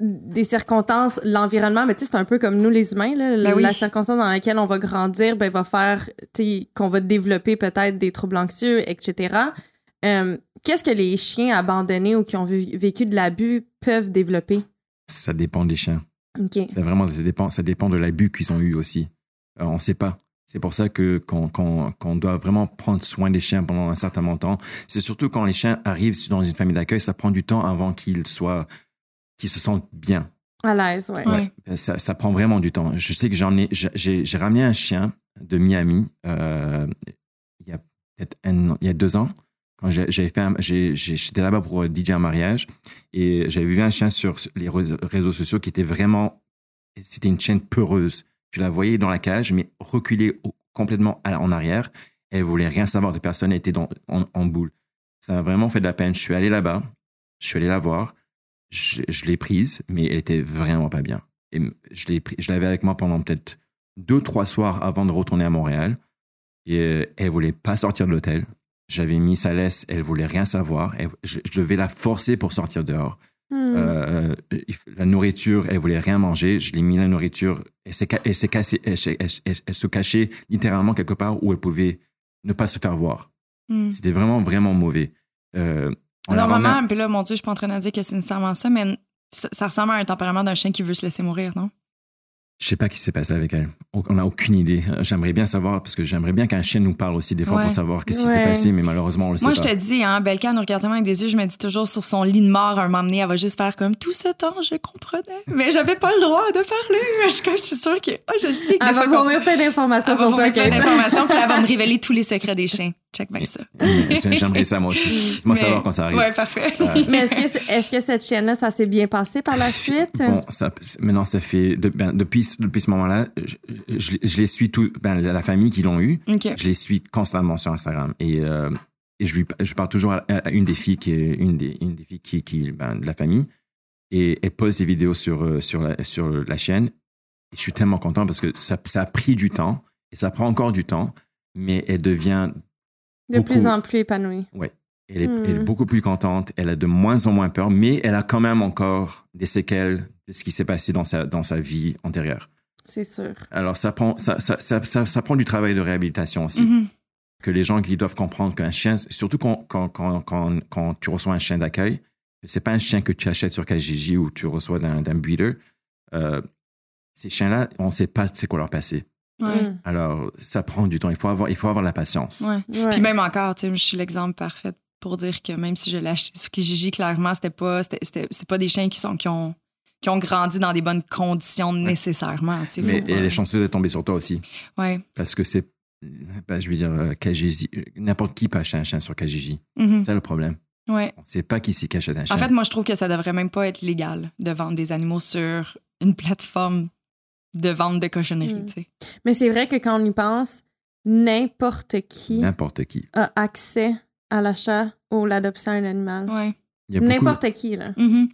Speaker 2: des circonstances, l'environnement, mais tu sais, c'est un peu comme nous les humains, là,
Speaker 1: Ben oui.
Speaker 2: la circonstance dans laquelle on va grandir, ben, va faire, tu sais, qu'on va développer peut-être des troubles anxieux, etc. Euh, Qu'est-ce que les chiens abandonnés ou qui ont vécu de l'abus peuvent développer?
Speaker 3: Ça dépend des chiens.
Speaker 2: OK.
Speaker 3: C'est vraiment, ça dépend, ça dépend de l'abus qu'ils ont eu aussi. Euh, on ne sait pas. C'est pour ça que qu'on qu'on- qu'on doit vraiment prendre soin des chiens pendant un certain temps. C'est surtout quand les chiens arrivent dans une famille d'accueil, ça prend du temps avant qu'ils soient, qu'ils se sentent bien.
Speaker 2: À l'aise, ouais.
Speaker 1: Ouais.
Speaker 3: Ça, ça prend vraiment du temps. Je sais que j'en ai, j'ai j'ai ramené un chien de Miami euh, il y a peut-être un an- il y a deux ans. Quand j'ai j'ai fait, un- j'ai- j'ai- j'étais là-bas pour euh, DJ un mariage et j'avais vu un chien sur les réseaux sociaux qui était vraiment, c'était une chienne peureuse. Tu la voyais dans la cage, mais reculée au- complètement à- en arrière. Elle voulait rien savoir de personne, elle était dans, en, en boule. Ça m'a vraiment fait de la peine. Je suis allé là-bas, je suis allé la voir, je, je l'ai prise, mais elle était vraiment pas bien. Et je l'ai pris, je l'avais avec moi pendant peut-être deux, trois soirs avant de retourner à Montréal. Et euh, elle voulait pas sortir de l'hôtel. J'avais mis sa laisse, elle voulait rien savoir. Elle- je, je devais la forcer pour sortir dehors.
Speaker 2: Hmm.
Speaker 3: Euh, f- la nourriture, elle voulait rien manger. Je l'ai mis la nourriture. Elle elle cassée, elle, se cachait littéralement quelque part où elle pouvait ne pas se faire voir.
Speaker 1: Hmm.
Speaker 3: C'était vraiment, vraiment mauvais. Euh, on
Speaker 1: Normalement, puis là, mon Dieu, je suis pas en train de dire que c'est nécessairement ça, mais ça, ça ressemble à un tempérament d'un chien qui veut se laisser mourir, non?
Speaker 3: Je sais pas ce qui s'est passé avec elle. On n'a aucune idée. J'aimerais bien savoir, parce que j'aimerais bien qu'un chien nous parle aussi des fois
Speaker 1: Ouais.
Speaker 3: pour savoir qu'est-ce qui
Speaker 2: Ouais.
Speaker 3: s'est passé, mais malheureusement, on le sait
Speaker 1: Moi, je
Speaker 3: pas.
Speaker 1: te dis, hein, Belka nous regarde tellement avec des yeux, je me dis toujours sur son lit de mort, un moment donné, elle va juste faire comme tout ce temps, je comprenais, mais j'avais pas le droit de parler. Je, je suis sûre que, oh, je le sais.
Speaker 2: Elle va vomir plein d'informations
Speaker 1: Elle va
Speaker 2: sur toi,
Speaker 1: vomir plein
Speaker 2: Kate.
Speaker 1: d'informations, puis elle va me révéler tous les secrets des chiens. Check bien ça.
Speaker 3: J'aimerais ça moi aussi. Laisse-moi
Speaker 1: Mais-
Speaker 3: savoir quand ça arrive.
Speaker 1: Ouais, parfait.
Speaker 2: Mais est-ce que, est-ce que cette chienne-là, ça s'est bien passé par la suite?
Speaker 3: Bon, ça, maintenant, ça fait. de- ben, depuis, depuis ce moment-là, je, je, je les suis tout. Ben, la famille qui l'ont eu, je les suis constamment sur Instagram. Et, euh, et je, lui, je parle toujours à, à une des filles qui est une des, une des filles qui, qui ben, de la famille. Et elle poste des vidéos sur, euh, sur, la, sur la chaîne. Et je suis tellement content parce que ça, ça a pris du temps. Et ça prend encore du temps. Mais elle devient
Speaker 2: De
Speaker 3: beaucoup-
Speaker 2: plus en plus épanouie.
Speaker 3: Elle est,
Speaker 2: Hmm.
Speaker 3: elle est beaucoup plus contente. Elle a de moins en moins peur, mais elle a quand même encore des séquelles de ce qui s'est passé dans sa, dans sa vie antérieure.
Speaker 2: C'est sûr.
Speaker 3: Alors, ça prend, ça, ça, ça, ça, prend du travail de réhabilitation aussi.
Speaker 1: Mhm.
Speaker 3: Que les gens qui doivent comprendre qu'un chien, surtout quand, quand, quand, quand, tu reçois un chien d'accueil, c'est pas un chien que tu achètes sur Kijiji ou tu reçois d'un d'un breeder. Euh, ces chiens-là, on ne sait pas c'est quoi leur passé.
Speaker 1: Ouais.
Speaker 2: Mm.
Speaker 3: Alors, ça prend du temps. Il faut avoir, il faut avoir la patience.
Speaker 1: Ouais.
Speaker 2: Ouais.
Speaker 1: Puis même encore, tu sais, je suis l'exemple parfait pour dire que même si je l'ai acheté sur Kijiji, clairement, c'était pas, c'était, c'était, c'était pas des chiens qui, sont, qui, ont, qui ont grandi dans des bonnes conditions nécessairement. tu sais.
Speaker 3: Mais
Speaker 1: Faut-
Speaker 3: elle est chanceuse de tomber sur toi aussi.
Speaker 1: Ouais.
Speaker 3: Parce que c'est, ben, je veux dire, euh, Kijiji, n'importe qui peut acheter un chien sur Kijiji.
Speaker 1: Mhm.
Speaker 3: C'est ça le problème.
Speaker 1: Ouais.
Speaker 3: On ne sait pas qui c'est qui achète un chien.
Speaker 1: En fait, moi, je trouve que ça devrait même pas être légal de vendre des animaux sur une plateforme de vente de cochonneries,
Speaker 2: Mm.
Speaker 1: tu sais.
Speaker 2: Mais c'est vrai que quand on y pense, n'importe qui
Speaker 3: N'importe qui.
Speaker 2: a accès à l'achat ou l'adoption d'un animal.
Speaker 1: Ouais.
Speaker 3: Il y a beaucoup-
Speaker 2: N'importe qui, là.
Speaker 1: Mhm.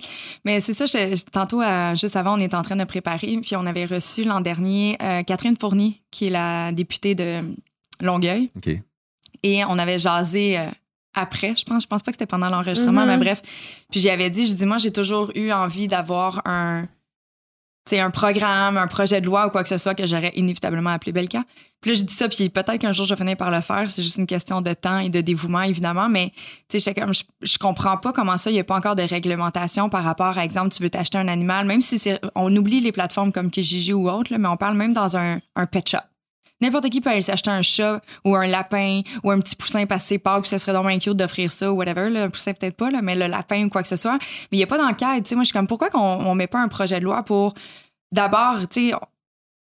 Speaker 1: Mais c'est ça, j'étais- tantôt, euh, juste avant, on était en train de préparer, puis on avait reçu l'an dernier euh, Catherine Fournier, qui est la députée de Longueuil,
Speaker 3: OK.
Speaker 1: et on avait jasé euh, après, je pense. Je pense pas que c'était pendant l'enregistrement, mais bref. Puis j'y avais dit, je dis, moi, j'ai toujours eu envie d'avoir un, un programme, un projet de loi ou quoi que ce soit que j'aurais inévitablement appelé Belka. Puis là, je dis ça, puis peut-être qu'un jour, je vais finir par le faire. C'est juste une question de temps et de dévouement, évidemment. Mais, j'étais je, comprends pas comment ça, il n'y a pas encore de réglementation par rapport, à exemple, tu veux t'acheter un animal, même si c'est, on oublie les plateformes comme Kijiji ou autres, mais on parle même dans un, un pet shop. N'importe qui peut aller s'acheter un chat ou un lapin ou un petit poussin passé par, puis ça serait vraiment cute d'offrir ça ou whatever. Là. Un poussin, peut-être pas, là, mais le lapin ou quoi que ce soit. Mais il n'y a pas d'enquête. Moi, je suis comme, pourquoi qu'on on met pas un projet de loi pour d'abord, tu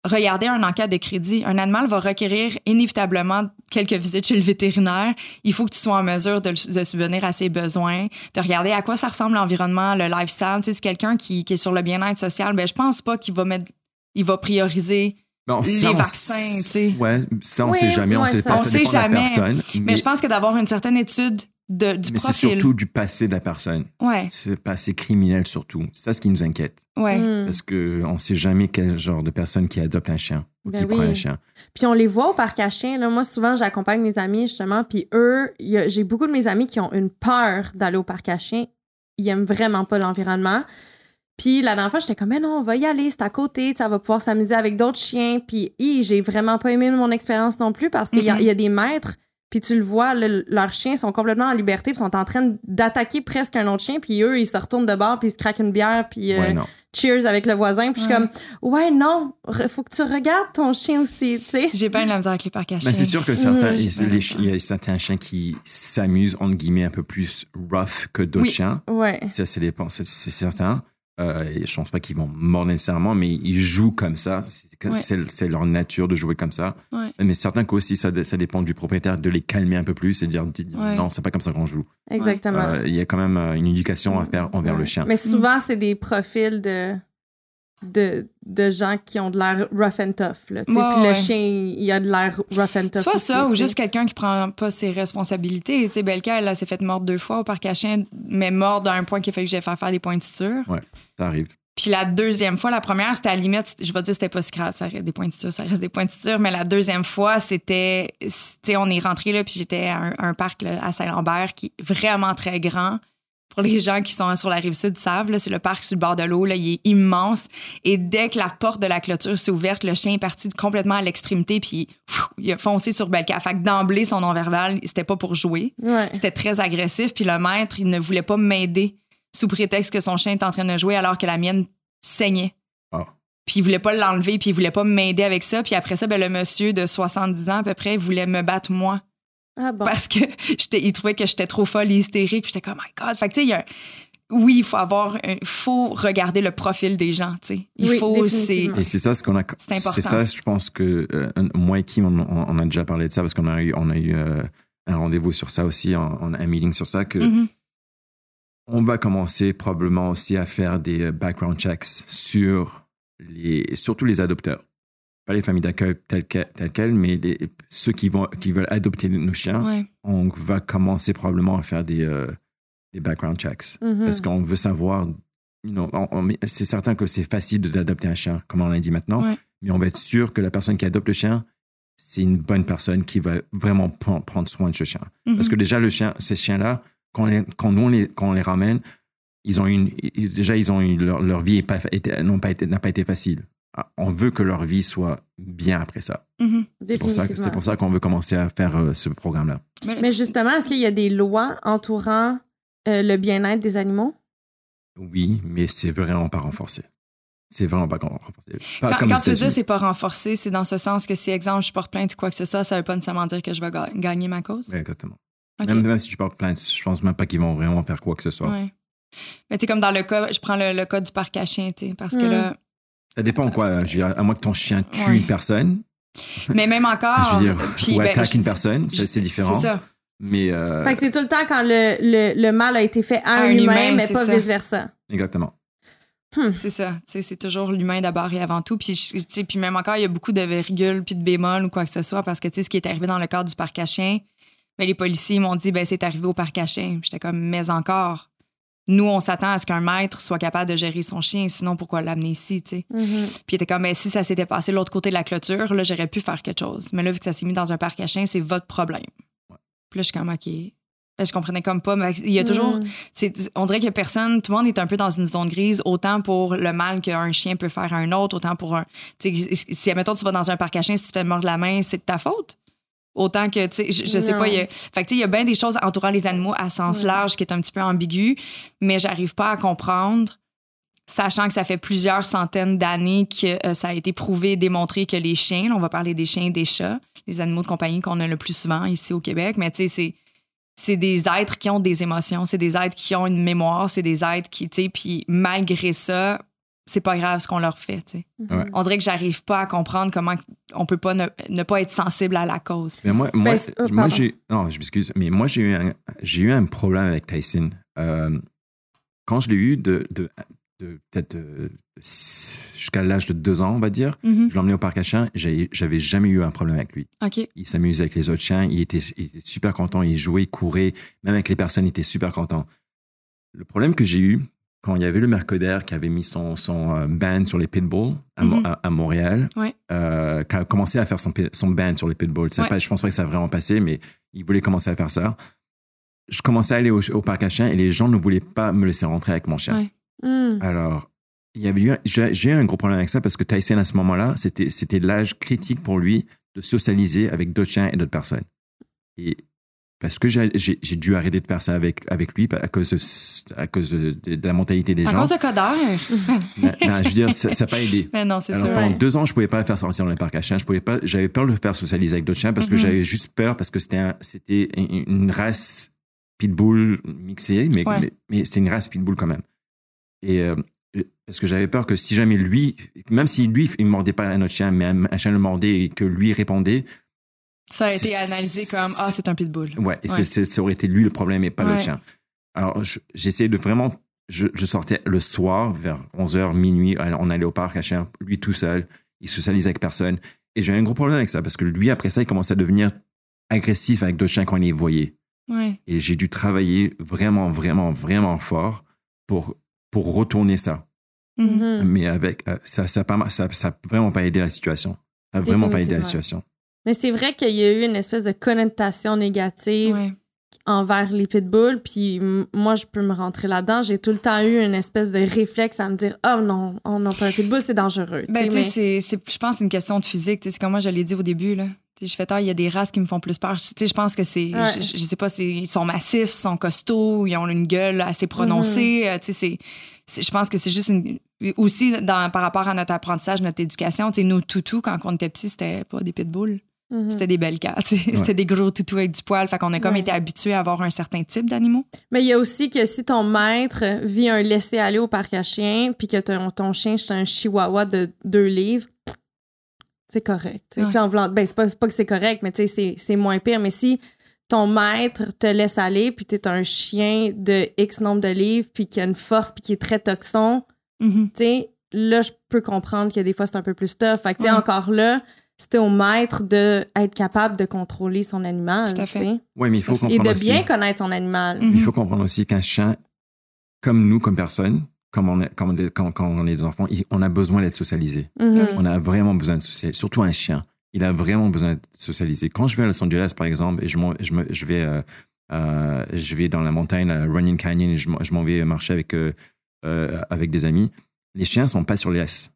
Speaker 1: regarder un enquête de crédit? Un animal va requérir inévitablement quelques visites chez le vétérinaire. Il faut que tu sois en mesure de, de subvenir à ses besoins, de regarder à quoi ça ressemble l'environnement, le lifestyle. Tu sais, c'est quelqu'un qui, qui est sur le bien-être social. Ben, je pense pas qu'il va mettre, il va prioriser
Speaker 3: Bon,
Speaker 1: les
Speaker 3: ça, on
Speaker 1: vaccins, tu sais.
Speaker 3: Ouais, ça, on
Speaker 2: Oui,
Speaker 3: sait jamais. on
Speaker 2: ouais,
Speaker 3: sait
Speaker 2: ça-
Speaker 3: pas.
Speaker 1: On
Speaker 3: ça
Speaker 1: sait
Speaker 3: dépend de la
Speaker 1: jamais.
Speaker 3: personne.
Speaker 1: Mais, je pense que d'avoir une certaine étude de, du
Speaker 3: mais c'est surtout du passé de la personne.
Speaker 1: Ouais,
Speaker 3: C'est le passé criminel surtout. C'est ça ce qui nous inquiète.
Speaker 1: ouais.
Speaker 2: Mm.
Speaker 3: Parce qu'on ne sait jamais quel genre de personne qui adopte un chien ou
Speaker 2: Ben
Speaker 3: qui prend un chien.
Speaker 2: Puis on les voit au parc à chiens. Là. Moi, souvent, j'accompagne mes amis, justement. Puis eux, j'ai beaucoup de mes amis qui ont une peur d'aller au parc à chiens. Ils aiment vraiment pas l'environnement. Puis la dernière fois, j'étais comme, mais non, on va y aller, c'est à côté, ça va pouvoir s'amuser avec d'autres chiens. Puis j'ai vraiment pas aimé mon expérience non plus parce qu'il y, a- il y a des maîtres, puis tu le vois, le- leurs chiens sont complètement en liberté, puis sont en train d'attaquer presque un autre chien, puis eux, ils se retournent de bord, puis ils se craquent une bière, puis euh,
Speaker 3: Ouais,
Speaker 2: cheers avec le voisin. Puis je suis comme, ouais, non, faut que tu regardes ton chien aussi, tu sais.
Speaker 1: J'ai pas eu de la misère avec les parcs à
Speaker 3: Mais
Speaker 1: chiens.
Speaker 3: c'est sûr que certains, il- les chi- il y a certains chiens qui s'amusent, entre guillemets, un peu plus rough que d'autres
Speaker 1: Oui.
Speaker 3: chiens.
Speaker 2: Ouais.
Speaker 3: Ça, c'est certain. Euh, et je pense pas qu'ils vont mordre nécessairement, mais ils jouent comme ça. C'est
Speaker 1: Ouais.
Speaker 3: c'est- c'est leur nature de jouer comme ça.
Speaker 1: Ouais.
Speaker 3: Mais certains qu'aussi, ça, ça dépend du propriétaire de les calmer un peu plus et de dire, de dire,
Speaker 1: Ouais.
Speaker 3: non, c'est pas comme ça qu'on joue.
Speaker 2: Exactement.
Speaker 3: Euh, Il y a quand même euh, une éducation à faire envers le chien.
Speaker 2: Mais souvent, c'est des profils de, de, de gens qui ont de l'air rough and tough. Là, tu sais.
Speaker 1: Ouais,
Speaker 2: Puis le
Speaker 1: ouais.
Speaker 2: chien, il a de l'air rough and tough.
Speaker 1: Soit
Speaker 2: aussi,
Speaker 1: ça, ou juste quelqu'un qui prend pas ses responsabilités. Tu sais, Belka, elle, elle s'est fait mordre deux fois au parc à chiens, mais mordre à un point qu'il a fallu que j'aille faire faire des points de suture.
Speaker 3: Ça arrive.
Speaker 1: Puis la deuxième fois, la première, c'était à la limite, je vais dire, c'était pas si grave, ça reste des points de suture, ça reste des points de suture, mais la deuxième fois, c'était, tu sais, on est rentré là, puis j'étais à un, un parc là, à Saint-Lambert qui est vraiment très grand. Pour les gens qui sont sur la rive sud savent, c'est le parc sur le bord de l'eau, là, il est immense. Et dès que la porte de la clôture s'est ouverte, le chien est parti complètement à l'extrémité, puis il a foncé sur Belka. Fait que d'emblée, son non-verbal, c'était pas pour jouer.
Speaker 2: Ouais.
Speaker 1: C'était très agressif, puis le maître, il ne voulait pas m'aider sous prétexte que son chien était en train de jouer alors que la mienne saignait.
Speaker 3: Ah.
Speaker 1: Puis il voulait pas l'enlever, puis il voulait pas m'aider avec ça. Puis après ça, ben, le monsieur de 70 ans à peu près voulait me battre moi
Speaker 2: Ah bon.
Speaker 1: parce que j'étais, il trouvait que j'étais trop folle et hystérique. Puis j'étais comme, oh my God. Fait que tu sais, il y a un- oui, il faut avoir, un- faut regarder le profil des gens, tu sais. Il
Speaker 2: Oui,
Speaker 1: faut, c'est.
Speaker 3: Et c'est ça ce qu'on a.
Speaker 1: C'est important.
Speaker 3: C'est ça, je pense que euh, moi et Kim, on, a déjà parlé de ça parce qu'on a eu, on a eu euh, un rendez-vous sur ça aussi, on, on a un meeting sur ça que
Speaker 1: Mhm.
Speaker 3: on va commencer probablement aussi à faire des euh, background checks sur les, surtout les adopteurs. Pas les familles d'accueil telles que- telles quelles, mais les- ceux qui, vont, qui veulent adopter nos chiens.
Speaker 1: Ouais.
Speaker 3: On va commencer probablement à faire des, euh, des background checks.
Speaker 2: Mhm.
Speaker 3: Parce qu'on veut savoir, you know, c'est certain que c'est facile d'adopter un chien, comme on l'a dit maintenant,
Speaker 1: Ouais.
Speaker 3: mais on va être sûr que la personne qui adopte le chien, c'est une bonne personne qui va vraiment pre- prendre soin de ce chien. Parce que déjà, le chien, ces chiens-là, quand, les- quand nous, on les, quand on les ramène, ils ont une, ils- déjà, ils ont eu leur, leur vie est pas, n'a pas été facile. On veut que leur vie soit bien après ça.
Speaker 1: Mhm.
Speaker 3: C'est pour ça, que- c'est
Speaker 2: Définitivement.
Speaker 3: pour ça qu'on veut commencer à faire euh, ce programme-là.
Speaker 1: Mais, là,
Speaker 2: Mais
Speaker 1: tu-
Speaker 2: justement, est-ce qu'il y a des lois entourant euh, le bien-être des animaux?
Speaker 3: Oui, mais c'est vraiment pas renforcé. C'est vraiment pas renforcé. Pas
Speaker 1: Quand,
Speaker 3: comme
Speaker 1: quand tu
Speaker 3: États-Unis.
Speaker 1: c'est pas renforcé, c'est dans ce sens que si, exemple, je porte plainte ou quoi que ce soit, ça veut pas nécessairement dire que je vais ga- gagner ma cause?
Speaker 3: Exactement. Même, même si tu portes plainte, je pense même pas qu'ils vont vraiment faire quoi que ce soit.
Speaker 1: Ouais. Mais tu sais, comme dans le cas, je prends le, le cas du parc à chiens, tu sais, parce que
Speaker 2: Mm.
Speaker 1: là.
Speaker 3: Ça dépend quoi. Je veux dire, à moins que ton chien tue
Speaker 1: Ouais.
Speaker 3: une personne,
Speaker 1: Mais même encore.
Speaker 3: je veux dire,
Speaker 1: puis,
Speaker 3: ou
Speaker 1: ben,
Speaker 3: attaque
Speaker 1: je-
Speaker 3: une personne, c'est différent.
Speaker 1: C'est ça.
Speaker 3: Mais euh,
Speaker 2: Fait que c'est tout le temps quand le, le, le mal a été fait à
Speaker 1: À
Speaker 2: un, humain,
Speaker 1: humain,
Speaker 2: mais pas vice-versa.
Speaker 3: exactement.
Speaker 1: C'est ça. C'est toujours l'humain d'abord et avant tout. Puis, je- tu sais, puis même encore, il y a beaucoup de virgules puis de bémols ou quoi que ce soit parce que, tu sais, ce qui est arrivé dans le cadre du parc à chiens, ben, les policiers m'ont dit, ben, c'est arrivé au parc à chiens. J'étais comme, mais encore. Nous, on s'attend à ce qu'un maître soit capable de gérer son chien, sinon pourquoi l'amener ici, tu sais?
Speaker 2: Mhm.
Speaker 1: Puis il était comme, mais si ça s'était passé de l'autre côté de la clôture, là, j'aurais pu faire quelque chose. Mais là, vu que ça s'est mis dans un parc à chiens, c'est votre problème. Puis là, je suis comme, OK. Ben, je comprenais comme pas, mais il y a toujours. C'est- On dirait que personne, tout le monde est un peu dans une zone grise, autant pour le mal qu'un chien peut faire à un autre, autant pour un. Tu sais, si, admettons, tu vas dans un parc à chiens, si tu te fais mordre la main, c'est de ta faute. Autant que, tu sais, je, je sais
Speaker 2: Non.
Speaker 1: pas, il y a, fait que, tu sais, il y a bien des choses entourant les animaux à sens large qui est un petit peu ambigu, mais j'arrive pas à comprendre, sachant que ça fait plusieurs centaines d'années que euh, ça a été prouvé, démontré que les chiens, là, on va parler des chiens et des chats, les animaux de compagnie qu'on a le plus souvent ici au Québec, mais tu sais, c'est c'est des êtres qui ont des émotions, c'est des êtres qui ont une mémoire, c'est des êtres qui, tu sais, puis malgré ça, c'est pas grave ce qu'on leur fait, tu sais.
Speaker 3: Ouais.
Speaker 1: On dirait que j'arrive pas à comprendre comment on peut pas ne, ne pas être sensible à la cause.
Speaker 3: Mais moi, moi,
Speaker 2: Ben, oh,
Speaker 3: moi j'ai. Non, je m'excuse, mais moi, j'ai eu, un, j'ai eu un problème avec Tyson. Euh, quand je l'ai eu de, de, de peut-être euh, jusqu'à l'âge de deux ans, on va dire,
Speaker 1: Mhm.
Speaker 3: je l'ai emmené au parc à chiens, j'avais jamais eu un problème avec lui. Il s'amusait avec les autres chiens, il était, il était super content, il jouait, il courait, même avec les personnes, il était super content. Le problème que j'ai eu, quand il y avait le Mercader qui avait mis son, son euh, ban sur les pitbulls à,
Speaker 1: Mhm.
Speaker 3: à- à Montréal,
Speaker 1: Ouais.
Speaker 3: euh, qui a commencé à faire son, son ban sur les pitbulls.
Speaker 1: Ouais.
Speaker 3: pas- je pense pas que ça a vraiment passé, mais il voulait commencer à faire ça. Je commençais à aller au, au parc à chiens et les gens ne voulaient pas me laisser rentrer avec mon chien.
Speaker 1: Ouais.
Speaker 2: Mhm.
Speaker 3: Alors, il y avait eu, un- j'ai eu un gros problème avec ça parce que Tyson, à ce moment-là, c'était, c'était l'âge critique pour lui de socialiser avec d'autres chiens et d'autres personnes. Et parce que j'ai, dû arrêter de faire ça avec, avec lui à cause de, à cause de, de- de la mentalité des
Speaker 1: À
Speaker 3: gens.
Speaker 1: cause de Coder.
Speaker 3: Non, non, je veux dire, ça n'a pas aidé.
Speaker 1: Mais non, c'est
Speaker 3: pendant
Speaker 2: Ouais.
Speaker 3: deux ans, je pouvais pas le faire sortir dans les parcs à chiens. Je pouvais pas, j'avais peur de le faire socialiser avec d'autres chiens parce que
Speaker 1: Mhm.
Speaker 3: j'avais juste peur parce que c'était un- c'était une race pitbull mixée, mais,
Speaker 1: Ouais.
Speaker 3: mais, mais c'est une race pitbull quand même. Et euh, parce que j'avais peur que si jamais lui, même si lui, il mordait pas un autre chien, mais un, un chien le mordait et que lui répondait,
Speaker 1: Ça a été analysé comme Ah, c'est un pitbull.
Speaker 3: ouais, et c'est-
Speaker 1: Ouais.
Speaker 3: c'est- ça aurait été lui le problème et pas
Speaker 1: Ouais.
Speaker 3: l'autre chien. Alors, je- j'essayais de vraiment, je, je sortais le soir vers 11h, minuit, on allait au parc à chien, lui tout seul, il socialisait avec personne. Et j'ai eu un gros problème avec ça parce que lui, après ça, il commençait à devenir agressif avec d'autres chiens quand il les voyait.
Speaker 1: Ouais.
Speaker 3: Et j'ai dû travailler vraiment, vraiment, vraiment fort pour, pour retourner ça.
Speaker 1: Mhm.
Speaker 2: Mhm.
Speaker 3: Mais avec, euh, ça, ça, a pas, ça, ça a vraiment pas aidé la situation. Ça a vraiment pas aidé la situation.
Speaker 2: Mais c'est vrai qu'il y a eu une espèce de connotation négative
Speaker 1: Ouais.
Speaker 2: envers les pitbulls. Puis moi, je peux me rentrer là-dedans. J'ai tout le temps eu une espèce de réflexe à me dire Oh non, oh non, pas un pitbull, c'est dangereux.
Speaker 1: Ben,
Speaker 2: Tu sais,
Speaker 1: tu
Speaker 2: mais-
Speaker 1: c'est- je pense que c'est une question de physique. C'est comme moi, je l'ai dit au début. Là. Je fais tard, il y a des races qui me font plus peur. Tu sais, Je pense que c'est.
Speaker 2: Ouais.
Speaker 1: Je, je- sais pas, c'est- ils sont massifs, ils sont costauds, ils ont une gueule assez prononcée. tu sais, c'est- Je pense que c'est juste une. Aussi, dans, par rapport à notre apprentissage, notre éducation, tu sais, nos toutous, quand on était petits, c'était pas des pitbulls,
Speaker 2: Mhm.
Speaker 1: c'était des belles cats. C'était des gros toutous avec du poil. Fait qu'on a comme
Speaker 2: Ouais.
Speaker 1: été habitués à avoir un certain type d'animaux.
Speaker 2: Mais il y a aussi que si ton maître vit un laisser-aller au parc à chiens, puis que ton, ton chien, c'est un chihuahua de deux livres, c'est correct.
Speaker 1: Ouais.
Speaker 2: Puis en voulant- ben, c'est pas, c'est pas que c'est correct, mais tu sais, c'est- c'est moins pire. Mais si ton maître te laisse aller, puis t'es un chien de X nombre de livres, puis qui a une force, puis qui est très toxon,
Speaker 1: Mhm.
Speaker 2: tu sais, là, je peux comprendre que des fois, c'est un peu plus tough. Fait que, tu sais, encore là, c'était au maître d'être capable de contrôler son animal,
Speaker 1: Tout à fait.
Speaker 3: Oui, mais il faut
Speaker 2: Et
Speaker 3: comprendre
Speaker 2: de
Speaker 3: aussi.
Speaker 2: bien connaître son animal.
Speaker 1: Mhm.
Speaker 3: Il faut comprendre aussi qu'un chien, comme nous, comme personne, comme on est, comme on est- quand, quand on est des enfants, il- on a besoin d'être socialisé.
Speaker 2: Mhm.
Speaker 3: On a vraiment besoin de socialiser. Surtout un chien. Il a vraiment besoin de socialiser. Quand je vais à Los Angeles, par exemple, et je, je, me- je vais, euh, euh, je vais dans la montagne, à Running Canyon, et je, m'en- je m'en vais marcher avec, euh, euh, avec des amis, les chiens sont pas sur les laisses.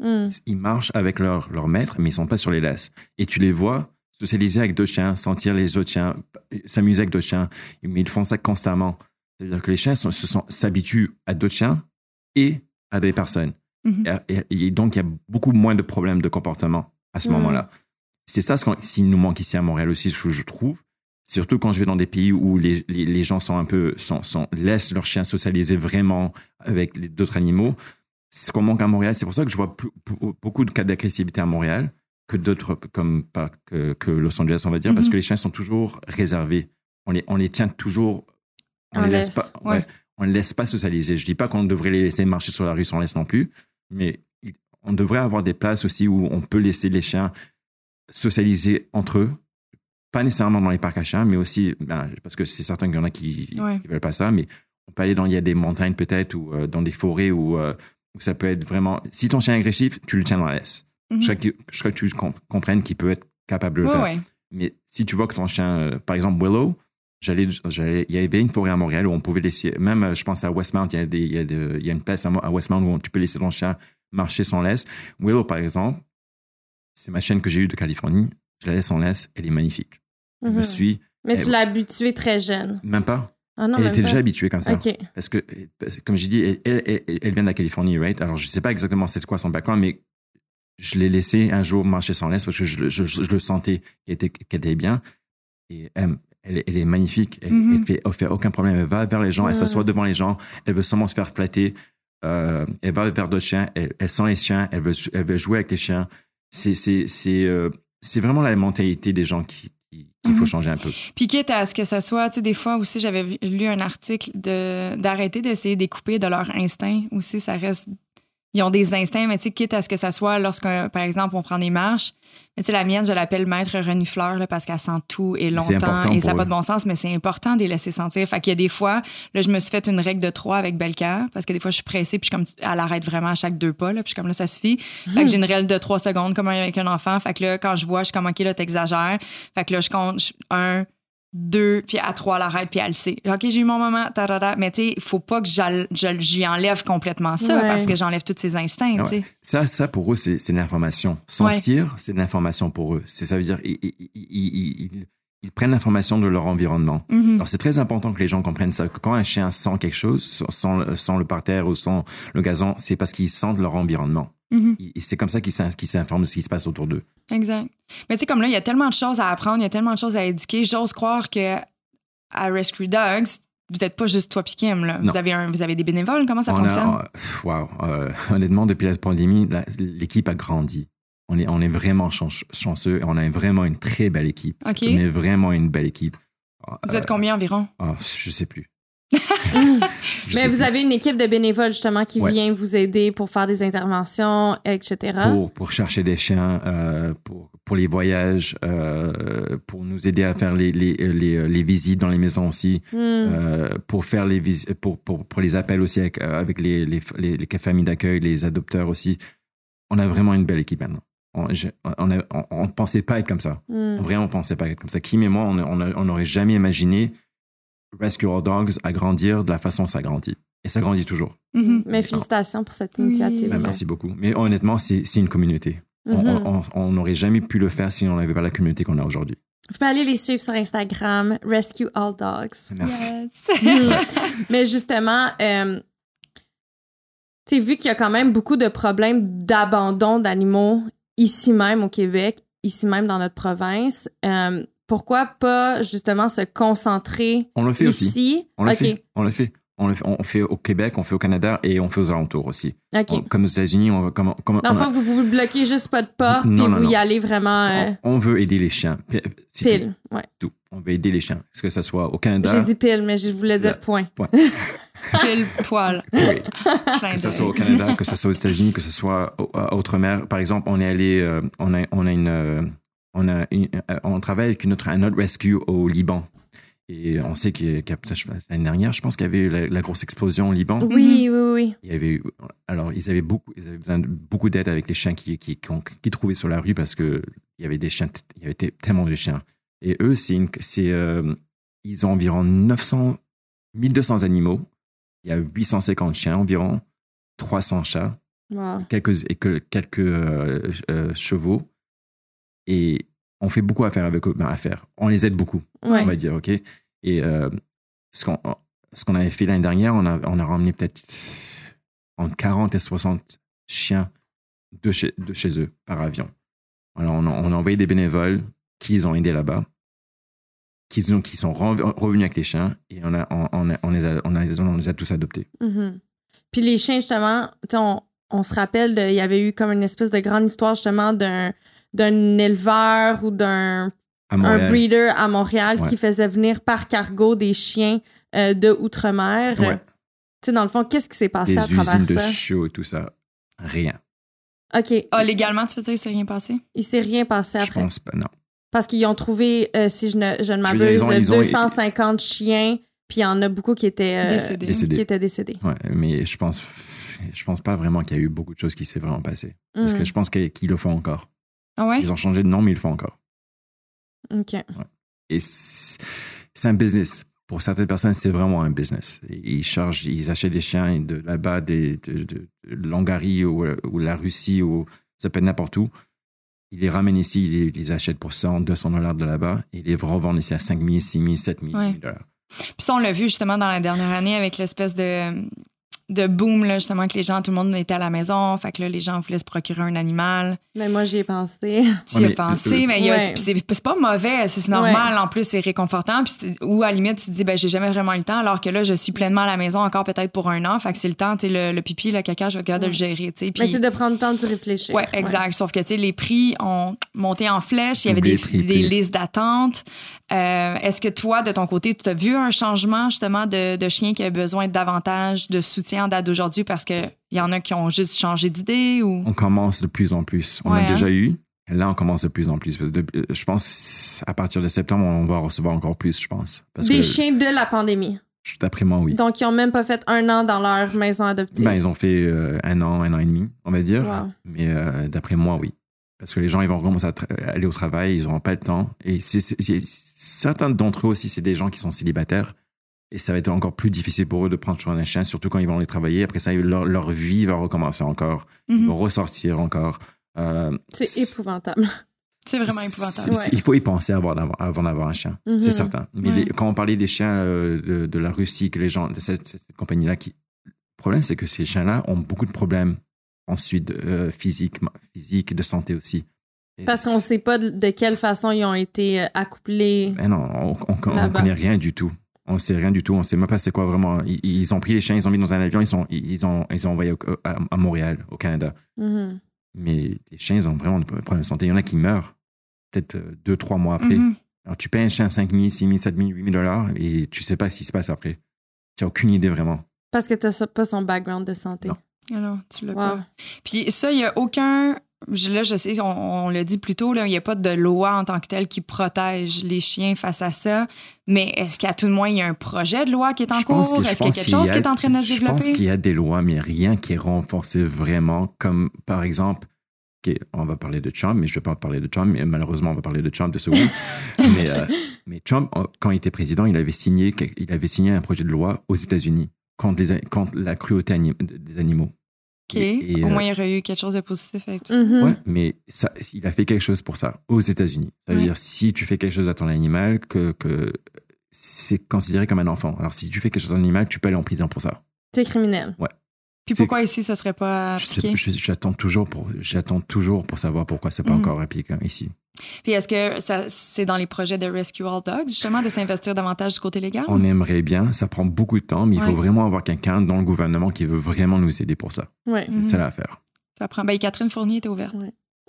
Speaker 2: Mhm.
Speaker 3: Ils marchent avec leur, leur maître, mais ils sont pas sur les laisses. Et tu les vois socialiser avec d'autres chiens, sentir les autres chiens, s'amuser avec d'autres chiens, mais ils font ça constamment. C'est-à-dire que les chiens sont- se sont- s'habituent à d'autres chiens et à des personnes.
Speaker 1: Mhm.
Speaker 3: Et, et- et donc, il y a beaucoup moins de problèmes de comportement à ce
Speaker 2: Mhm.
Speaker 3: moment-là. C'est ça ce qu'on- ce qui nous manque ici à Montréal aussi, je, je trouve. Surtout quand je vais dans des pays où les, les, les gens sont un peu, sont, sont, laissent leurs chiens socialiser vraiment avec d'autres animaux. C'est ce qu'on manque à Montréal. C'est pour ça que je vois plus- beaucoup de cas d'agressivité à Montréal que d'autres, comme que, que Los Angeles, on va dire, parce
Speaker 1: Mhm.
Speaker 3: que les chiens sont toujours réservés. On les, on les tient toujours, on
Speaker 2: En
Speaker 3: les laisse
Speaker 2: laisse.
Speaker 3: pas,
Speaker 1: Ouais.
Speaker 3: ouais, on les laisse pas socialiser. Je dis pas qu'on devrait les laisser marcher sur la rue sans laisse non plus, mais on devrait avoir des places aussi où on peut laisser les chiens socialiser entre eux. Pas nécessairement dans les parcs à chiens, mais aussi, ben, parce que c'est certain qu'il y en a qui,
Speaker 1: Ouais.
Speaker 3: qui veulent pas ça, mais on peut aller dans, il y a des montagnes peut-être ou euh, dans des forêts où, euh, ça peut être vraiment, si ton chien est agressif, tu le tiens dans la laisse.
Speaker 1: Mhm.
Speaker 3: Je serais que, je serais que tu com- comprennes qu'il peut être capable de le
Speaker 1: Ouais,
Speaker 3: faire.
Speaker 1: ouais.
Speaker 3: Mais si tu vois que ton chien, euh, par exemple Willow, j'allais, il y avait une forêt à Montréal où on pouvait laisser, même euh, je pense à Westmount, il y a, des, y a, de- il y a une place à, Mo- à Westmount où tu peux laisser ton chien marcher sans laisse. Willow, par exemple, c'est ma chienne que j'ai eue de Californie, je la laisse en laisse, elle est magnifique. Je me
Speaker 2: Mhm.
Speaker 3: suis,
Speaker 2: Mais tu l'as habitué très jeune.
Speaker 3: même pas,
Speaker 2: Ah non,
Speaker 3: elle était
Speaker 2: pas.
Speaker 3: déjà habituée comme ça. Parce que, parce comme j'ai dit, elle, elle, elle- elle vient de la Californie, right? Alors, je sais pas exactement c'est quoi son background, mais je l'ai laissé un jour marcher sans laisse parce que je, je, je- je le sentais qu'elle était, qu'elle était bien. Et elle, elle, est- magnifique. Elle, elle fait, aucun problème. Elle va vers les gens, elle s'assoit devant les gens, elle veut seulement se faire flatter. Euh, elle va vers d'autres chiens, elle, sent les chiens, elle veut, elle veut jouer avec les chiens. C'est, c'est, c'est, euh, c'est vraiment la mentalité des gens qui- qu'il faut
Speaker 1: Mhm.
Speaker 3: changer un peu.
Speaker 1: Puis quitte à ce que ça soit, tu sais, des fois aussi, j'avais lu un article de d'arrêter d'essayer de les couper de leur instinct. Aussi, ça reste. Ils ont des instincts, mais tu sais, quitte à ce que ça soit lorsque, par exemple, on prend des marches. Mais tu sais, la mienne, je l'appelle maître renifleur là, parce qu'elle sent tout et longtemps et ça n'a pas de bon sens, mais c'est important de les laisser sentir. Fait qu'il y a des fois, là, je me suis fait une règle de trois avec Belka parce que des fois, je suis pressée puis je suis comme, elle arrête vraiment à chaque deux pas, là, puis je suis comme là, ça suffit. Fait que j'ai une règle de trois secondes comme avec un enfant. Fait que là, quand je vois, je suis comme, OK, là, t'exagères. Fait que là, je compte je- un, deux, puis à trois, elle arrête, puis elle le sait. OK, j'ai eu mon moment, tarara. mais tu sais, il faut pas que j'y enlève complètement ça
Speaker 2: Ouais.
Speaker 1: parce que j'enlève tous ses instincts,
Speaker 3: Ah
Speaker 1: tu
Speaker 3: ouais.
Speaker 1: sais.
Speaker 3: Ça, ça pour eux, c'est c'est de l'information. Sentir, c'est de l'information pour eux. C'est ça veut dire ils, ils, ils- prennent l'information de leur environnement.
Speaker 1: Mhm.
Speaker 3: Alors c'est très important que les gens comprennent ça. Que quand un chien sent quelque chose, sent, sent le parterre ou sent le gazon, c'est parce qu'ils sentent leur environnement.
Speaker 1: Mhm.
Speaker 3: Et C'est comme ça qu'ils s'in- qu'ils s'informent de ce qui se passe autour d'eux.
Speaker 1: Exact. Mais tu sais, comme là, il y a tellement de choses à apprendre, il y a tellement de choses à éduquer. J'ose croire que à Rescue Dogs, vous n'êtes pas juste toi Kim, là. Vous avez, un, vous avez des bénévoles, comment ça
Speaker 3: On
Speaker 1: fonctionne?
Speaker 3: a, euh, wow, euh, honnêtement, depuis la pandémie, l'équipe a grandi. On est, on est vraiment chan- chanceux et on a vraiment une très belle équipe. On est vraiment une belle équipe.
Speaker 1: Vous êtes combien environ?
Speaker 3: Ah, je sais plus.
Speaker 2: Mais vous avez une équipe de bénévoles justement qui
Speaker 3: Ouais.
Speaker 2: vient vous aider pour faire des interventions, etc.
Speaker 3: pour, pour chercher des chiens, euh, pour, pour les voyages, euh, pour nous aider à faire les, les, les, les visites dans les maisons aussi,
Speaker 2: Hmm.
Speaker 3: euh, pour faire les vis- pour, pour, pour les appels aussi avec, euh, avec les, les, les, les familles d'accueil, les adopteurs aussi. On a vraiment une belle équipe maintenant. On ne pensait pas être comme ça.
Speaker 2: Hmm.
Speaker 3: On vraiment pensait pas être comme ça. Kim et moi, on on a- on n'aurait jamais imaginé Rescue Our Dogs à grandir de la façon dont ça grandit. Et ça grandit toujours.
Speaker 4: Mhm.
Speaker 2: Mais félicitations pour cette
Speaker 1: Oui.
Speaker 2: initiative.
Speaker 3: Ben, merci beaucoup. Mais honnêtement, c'est c'est une communauté. On-
Speaker 2: Mhm.
Speaker 3: on- n'aurait jamais pu le faire si on n'avait pas la communauté qu'on a aujourd'hui.
Speaker 2: Vous pouvez aller les suivre sur Instagram, Rescue All Dogs.
Speaker 3: Merci.
Speaker 4: Yes.
Speaker 2: Mhm. Mais justement, euh, tu sais, vu qu'il y a quand même beaucoup de problèmes d'abandon d'animaux ici même au Québec, ici même dans notre province, euh, pourquoi pas justement se concentrer
Speaker 3: On le fait aussi.
Speaker 2: ici?
Speaker 3: On le fait. On le fait. On le fait. On fait au Québec, on fait au Canada et on fait aux alentours aussi.
Speaker 2: OK.
Speaker 3: On- comme aux États-Unis, on, va- comme, comme- on a-
Speaker 2: vous vous bloquez juste pas de porte,
Speaker 3: Non,
Speaker 2: puis
Speaker 3: non,
Speaker 2: vous y allez vraiment euh,
Speaker 3: on, on veut aider les chiens.
Speaker 2: Pile. Ouais.
Speaker 3: Tout, tout. On veut aider les chiens. Que ce soit au
Speaker 2: J'ai
Speaker 3: Canada,
Speaker 2: dit pile, mais je voulais dire
Speaker 3: ça.
Speaker 2: point.
Speaker 4: Pile poil.
Speaker 3: oui. Que ce soit au Canada, que ce soit aux États-Unis, que ce soit à Outre-mer. Par exemple, on est allé, euh, on a, on a une, euh, on a une- euh, on travaille avec un autre rescue au Liban. Et on sait qu'il qu'il pense, l'année dernière, je pense qu'il y avait eu la, la grosse explosion au Liban.
Speaker 2: Oui, oui, oui.
Speaker 3: Il y avait alors, ils avaient beaucoup, ils avaient besoin de beaucoup d'aide avec les chiens qui, qui, qui trouvaient sur la rue parce que il y avait des chiens, il y avait tellement de chiens. Et eux, c'est euh, ils ont environ 900, 1200 animaux. Il y a 850 chiens environ, 300 chats,
Speaker 2: Wow.
Speaker 3: quelques, et que, quelques euh, euh, chevaux. Et on fait beaucoup à faire avec eux, ben, à faire. On les aide beaucoup
Speaker 2: Ouais.
Speaker 3: on va dire, OK? Et euh, ce qu'on ce qu'on avait fait l'année dernière, on a, on a ramené peut-être entre 40 et 60 chiens de chez, de chez eux par avion. Alors, on a, on a envoyé des bénévoles qui les ont aidés là-bas, qui, ont, qui sont revenus avec les chiens et on, a, on, on a- on les, a, on, a- on les a tous adoptés.
Speaker 2: Mhm. Puis les chiens, justement, tu sais, on, on se rappelle, il y avait eu comme une espèce de grande histoire, justement, d'un d'un éleveur ou d'un un breeder à Montréal
Speaker 3: Ouais.
Speaker 2: qui faisait venir par cargo des chiens euh, de Outre-mer.
Speaker 3: Ouais.
Speaker 2: Tu sais, dans le fond, qu'est-ce qui s'est passé
Speaker 3: Des
Speaker 2: à travers
Speaker 3: usines de
Speaker 2: ça?
Speaker 3: chiots et tout ça. Rien.
Speaker 2: OK.
Speaker 4: Ah, légalement, tu veux dire, il s'est rien passé?
Speaker 2: Il s'est rien passé
Speaker 3: Je
Speaker 2: après.
Speaker 3: pense pas, non.
Speaker 2: Parce qu'ils ont trouvé, euh, si je ne, je ne
Speaker 3: Je
Speaker 2: m'abuse,
Speaker 3: ont- ils ont-
Speaker 2: 250 chiens, puis il y en a beaucoup qui étaient, euh,
Speaker 4: Décédés.
Speaker 3: Décédés.
Speaker 2: Qui étaient décédés.
Speaker 3: Ouais, mais je pense, je pense pas vraiment qu'il y a eu beaucoup de choses qui s'est vraiment passé. Parce que je pense qu'ils qu'ils le font encore.
Speaker 4: Ah ouais?
Speaker 3: Ils ont changé de nom, mais ils le font encore.
Speaker 2: OK.
Speaker 3: Et c'est un business. Pour certaines personnes, c'est vraiment un business. Ils chargent, ils achètent des chiens de là-bas, de, de, l'Hongarie ou, ou la Russie ou ça peut être n'importe où. Ils les ramènent ici, ils les, achètent pour 100, 200 dollars de là-bas et ils les revendent ici à 5 000, 6 000, 7 000
Speaker 4: Ouais.
Speaker 3: dollars.
Speaker 4: Puis ça, on l'a vu justement dans la dernière année avec l'espèce de, de boom, là, justement, que les gens, tout le monde était à la maison. Fait que là, les gens voulaient se procurer un animal.
Speaker 2: Mais moi, j'y ai pensé.
Speaker 4: Tu
Speaker 3: Ouais,
Speaker 4: y as
Speaker 3: mais-
Speaker 4: pensé, mais il y a-
Speaker 2: Ouais.
Speaker 4: puis c'est c'est pas mauvais, c'est normal. En plus, c'est réconfortant. Puis c'est- ou à la limite, tu te dis, ben, j'ai jamais vraiment eu le temps, alors que là, je suis pleinement à la maison encore peut-être pour un an. Fait que c'est le temps, tu sais, le, le pipi, le caca, je vais être capable de le gérer, tu sais.
Speaker 2: Mais
Speaker 4: Puis-
Speaker 2: c'est de prendre le temps d'y réfléchir.
Speaker 4: Ouais, exact. Sauf que, tu sais, les prix ont monté en flèche. Il y avait des, des listes d'attente. Euh, Est-ce que toi, de ton côté, tu as vu un changement, justement, de, de chien qui a besoin davantage de soutien en date d'aujourd'hui parce qu'il y en a qui ont juste changé d'idée ou?
Speaker 3: On commence de plus en plus. On
Speaker 4: Ouais,
Speaker 3: a
Speaker 4: hein?
Speaker 3: déjà eu. et Là, on commence de plus en plus. Parce que de- euh, je pense à partir de septembre, on va recevoir encore plus, je pense. Parce
Speaker 2: Des
Speaker 3: que,
Speaker 2: chiens de la pandémie.
Speaker 3: d'après moi, oui.
Speaker 2: Donc, ils n'ont même pas fait un an dans leur maison adoptive.
Speaker 3: Ben, ils ont fait euh, un an, un an et demi, on va dire.
Speaker 2: Wow.
Speaker 3: Mais euh, d'après moi, oui. Parce que les gens, ils vont commencer à aller au travail, ils n'auront pas le temps. Et certains d'entre eux aussi, c'est des gens qui sont célibataires. Et ça va être encore plus difficile pour eux de prendre soin d'un chien, surtout quand ils vont aller travailler. Après ça, leur, leur vie va recommencer encore. Ils
Speaker 4: Mhm.
Speaker 3: vont ressortir encore. Euh,
Speaker 2: C'est épouvantable.
Speaker 4: C'est vraiment épouvantable.
Speaker 3: c'est- Il faut y penser avant d'avoir, un chien,
Speaker 2: Mhm.
Speaker 3: c'est certain. Mais
Speaker 4: Ouais.
Speaker 3: les- quand on parlait des chiens euh, de, de la Russie, que les gens, de cette, cette compagnie-là, qui, le problème, c'est que ces chiens-là ont beaucoup de problèmes ensuite euh, physiques, physiques, de santé aussi. Et
Speaker 2: Parce qu'on ne sait pas de, quelle façon ils ont été euh, accouplés.
Speaker 3: Non, on ne connaît rien du tout. On sait rien du tout. On sait même pas c'est quoi vraiment. Ils, ils ont pris les chiens, ils ont mis dans un avion, ils sont, ils ont, ils ont envoyé au- à, à Montréal, au Canada.
Speaker 2: Mhm.
Speaker 3: Mais les chiens, ils ont vraiment des problèmes de santé. Il y en a qui meurent peut-être euh, deux, trois mois après.
Speaker 4: Mhm.
Speaker 3: Alors, tu payes un chien 5 000, 6 000, 7 000, 8 000 dollars et tu sais pas ce qui se passe après. J'ai aucune idée vraiment.
Speaker 2: Parce que tu n'as pas son background de santé.
Speaker 3: Non.
Speaker 1: Ah non, tu l'as
Speaker 2: Wow.
Speaker 1: pas. Puis ça, il n'y a aucun. Là, je sais, on, on l'a dit plus tôt, là, il n'y a pas de loi en tant que telle qui protège les chiens face à ça. Mais est-ce qu'à tout le moins, il y a un projet de loi qui est en
Speaker 3: Je
Speaker 1: cours? Est-ce qu'il y a quelque chose
Speaker 3: a-
Speaker 1: qui est en train de se
Speaker 3: Je pense
Speaker 1: développer?
Speaker 3: qu'il y a des lois, mais rien qui est renforcé vraiment, comme par exemple, ok, on va parler de Trump, mais je ne vais pas parler de Trump, mais malheureusement, on va parler de Trump de secondes. mais, euh, mais Trump, quand il était président, il avait signé, il avait signé un projet de loi aux États-Unis contre, les, contre la cruauté anim- des animaux.
Speaker 1: OK.
Speaker 3: Et- et,
Speaker 1: Au
Speaker 3: euh,
Speaker 1: moins, il y aurait eu quelque chose de positif avec ça.
Speaker 2: Mhm.
Speaker 3: Ouais, mais ça, il a fait quelque chose pour ça aux États-Unis. Ça veut
Speaker 1: Ouais.
Speaker 3: dire si tu fais quelque chose à ton animal, que, que c'est considéré comme un enfant. Alors si tu fais quelque chose à ton animal, tu peux aller en prison pour ça.
Speaker 2: T'es criminel.
Speaker 1: Puis
Speaker 3: c'est-
Speaker 1: pourquoi ici, ça serait pas
Speaker 3: Je
Speaker 1: appliqué?
Speaker 3: sais- je- J'attends toujours pour, j'attends toujours pour savoir pourquoi c'est pas
Speaker 1: Mhm.
Speaker 3: encore appliqué ici.
Speaker 1: Puis est-ce que ça- c'est dans les projets de Rescue All Dogs, justement, de s'investir davantage du côté légal?
Speaker 3: On aimerait bien, ça prend beaucoup de temps, mais il faut
Speaker 1: Ouais.
Speaker 3: vraiment avoir quelqu'un dans le gouvernement qui veut vraiment nous aider pour ça.
Speaker 2: Ouais.
Speaker 3: C'est
Speaker 1: Mhm.
Speaker 3: ça l'affaire.
Speaker 1: Ça prend. Ben, Catherine Fournier était ouverte.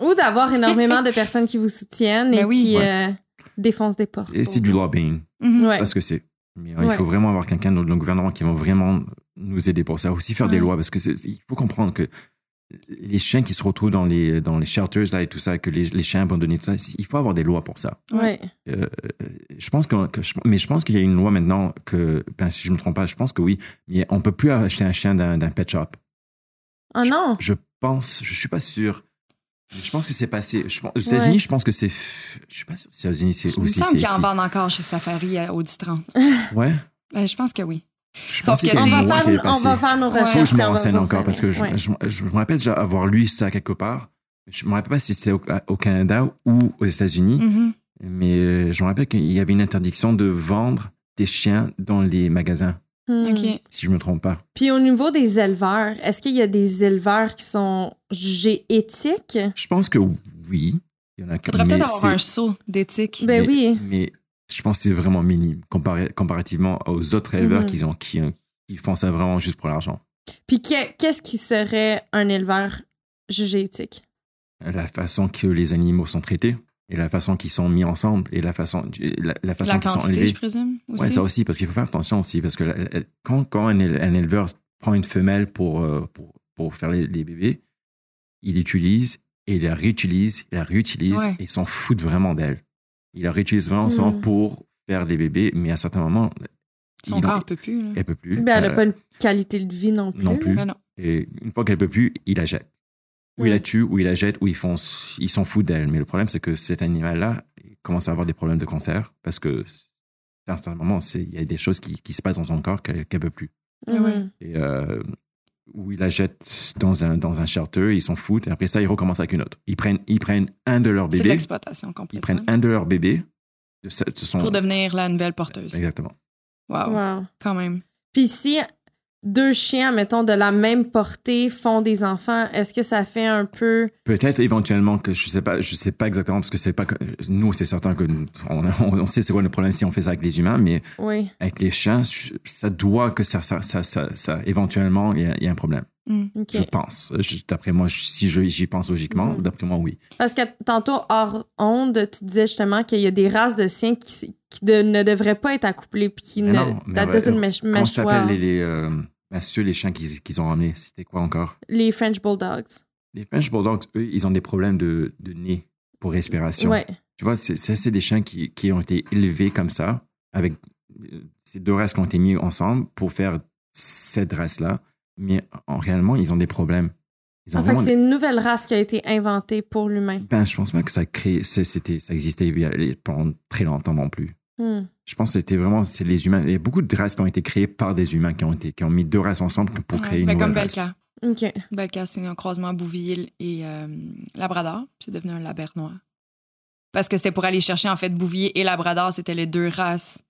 Speaker 2: Ou d'avoir énormément de personnes qui vous soutiennent et
Speaker 1: Ben oui.
Speaker 2: qui
Speaker 3: Ouais.
Speaker 2: euh, défoncent des portes.
Speaker 3: Et c'est du lobbying,
Speaker 1: Mhm.
Speaker 2: Ouais.
Speaker 3: c'est ce que c'est. Mais euh,
Speaker 2: Ouais.
Speaker 3: il faut vraiment avoir quelqu'un dans le gouvernement qui va vraiment nous aider pour ça. Aussi faire des
Speaker 1: Ouais.
Speaker 3: lois, parce que c'est- il faut comprendre que les chiens qui se retrouvent dans les, dans les shelters là, et tout ça, que les, les chiens abandonnés, tout ça, il faut avoir des lois pour ça.
Speaker 2: Ouais.
Speaker 3: je pense que, que je- mais je pense qu'il y a une loi maintenant que, ben, si je me trompe pas, je pense que oui, mais on peut plus acheter un chien d'un d'un pet shop.
Speaker 2: Oh non.
Speaker 3: Je pense, je suis pas sûr. Je pense que c'est passé. Je pense, aux
Speaker 2: Ouais.
Speaker 3: États-Unis, je pense que c'est. Je suis pas sûr si aux États-Unis c'est
Speaker 1: Il me
Speaker 3: aussi.
Speaker 1: semble qu'ils en vendent encore chez Safari à Audi 30.
Speaker 3: Ouais.
Speaker 1: Ben, je pense que oui.
Speaker 3: Je
Speaker 1: Sauf
Speaker 3: pense
Speaker 1: que
Speaker 3: qu'il y a
Speaker 2: On va, faire, on va faire nos recherches.
Speaker 3: Faut que je me renseigne encore parce que je,
Speaker 2: revenir.
Speaker 3: je, je me rappelle déjà avoir lu ça quelque part. Je me rappelle pas si c'était au, au Canada ou aux États-Unis,
Speaker 1: Mhm.
Speaker 3: mais euh, je me rappelle qu'il y avait une interdiction de vendre des chiens dans les magasins,
Speaker 2: Hmm.
Speaker 3: Si je me trompe pas.
Speaker 2: Puis au niveau des éleveurs, est-ce qu'il y a des éleveurs qui sont jugés éthiques?
Speaker 3: Je pense que oui. Il y en a
Speaker 1: Faudrait peut-être avoir un saut d'éthique.
Speaker 2: Ben
Speaker 3: mais,
Speaker 2: oui.
Speaker 3: Mais je pense que c'est vraiment minime comparé, comparativement aux autres éleveurs
Speaker 2: Mhm.
Speaker 3: qui, ont, qui, qui font ça vraiment juste pour l'argent.
Speaker 2: Puis que- qu'est-ce qui serait un éleveur jugé éthique?
Speaker 3: La façon que les animaux sont traités et la façon qu'ils sont mis ensemble et la façon, la, la façon
Speaker 1: La
Speaker 3: qu'ils sont
Speaker 1: quantité,
Speaker 3: élevés.
Speaker 1: je présume, aussi.
Speaker 3: Ouais, ça aussi, parce qu'il faut faire attention aussi, parce que la- la- quand, quand un, éle- un éleveur prend une femelle pour, euh, pour, pour faire les, les bébés, il l'utilise et il la réutilise, il la réutilise
Speaker 1: Ouais.
Speaker 3: et il s'en fout vraiment d'elle. Il la réutilise vraiment seulement
Speaker 2: Mhm.
Speaker 3: pour faire des bébés, mais à certains moments,
Speaker 1: Son corps peut plus. là.
Speaker 3: elle peut plus.
Speaker 2: Elle n'a
Speaker 3: Euh,
Speaker 2: pas une qualité de vie non plus.
Speaker 3: non plus.
Speaker 1: Ben non.
Speaker 3: Et une fois qu'elle peut plus, il la jette. Ou il la tue, ou il la jette, ou ils font, ils s'en foutent d'elle. Mais le problème, c'est que cet animal-là commence à avoir des problèmes de cancer parce que à un certain moment, il y a des choses qui, qui se passent dans son corps qu'elle ne peut plus.
Speaker 1: Ouais.
Speaker 3: Et euh, où il la jette dans un, dans un shelter, ils s'en foutent. Et après ça, ils recommencent avec une autre. Ils prennent, ils prennent un de leurs
Speaker 1: C'est de
Speaker 3: bébés.
Speaker 1: l'exploitation
Speaker 3: Ils
Speaker 1: complète.
Speaker 3: prennent un de leurs bébés. De, sa- de son,
Speaker 1: Pour devenir la nouvelle porteuse.
Speaker 3: Exactement.
Speaker 1: Wow.
Speaker 2: Wow.
Speaker 1: Quand même.
Speaker 2: Puis si deux chiens, mettons, de la même portée font des enfants, est-ce que ça fait un peu...
Speaker 3: Peut-être éventuellement que je sais pas, je sais pas exactement parce que c'est pas que- nous c'est certain que on, on, sait c'est quoi le problème si on fait ça avec les humains, mais
Speaker 2: Oui.
Speaker 3: avec les chiens, ça doit que ça, ça, ça, ça, ça- éventuellement il y, a- il y a un problème.
Speaker 1: Mm.
Speaker 2: OK.
Speaker 3: Je pense. D'après moi, si je- j'y pense logiquement,
Speaker 2: Mhm.
Speaker 3: d'après moi oui.
Speaker 2: Parce que tantôt, hors onde, tu disais justement qu'il y a des races de chiens qui, qui de- ne devraient pas être accouplés puis qui
Speaker 3: Mais
Speaker 2: ne...
Speaker 3: non, mais
Speaker 2: that
Speaker 3: ouais,
Speaker 2: doesn't mesh,
Speaker 3: Comment
Speaker 2: mesh
Speaker 3: ça
Speaker 2: well.
Speaker 3: s'appelle les, les euh, ceux les chiens qu'ils ont ramenés C'était quoi encore?
Speaker 2: Les French Bulldogs.
Speaker 3: Les French Bulldogs, eux, ils ont des problèmes de, de nez pour respiration.
Speaker 2: Ouais.
Speaker 3: Tu vois, c'est c'est des chiens qui, qui ont été élevés comme ça, avec euh, ces deux races qui ont été mis ensemble pour faire cette race-là. Mais en réellement, ils ont des problèmes. Ils ont
Speaker 2: En fait, c'est une nouvelle race qui a été inventée pour l'humain.
Speaker 3: ben, je pense pas que ça crée, ça existait pendant très longtemps non plus.
Speaker 2: Hmm.
Speaker 3: Je pense que c'était vraiment, c'est les humains. Il y a beaucoup de races qui ont été créées par des humains qui ont été, qui ont mis deux races ensemble pour créer
Speaker 1: Ouais.
Speaker 3: une
Speaker 1: Ben,
Speaker 3: nouvelle
Speaker 1: comme
Speaker 3: race.
Speaker 1: Belka.
Speaker 2: OK.
Speaker 1: Belka, c'est un croisement Bouville et euh, Labrador. C'est devenu un Labernois. Parce que c'était pour aller chercher, en fait, Bouvier et Labrador, c'était les deux races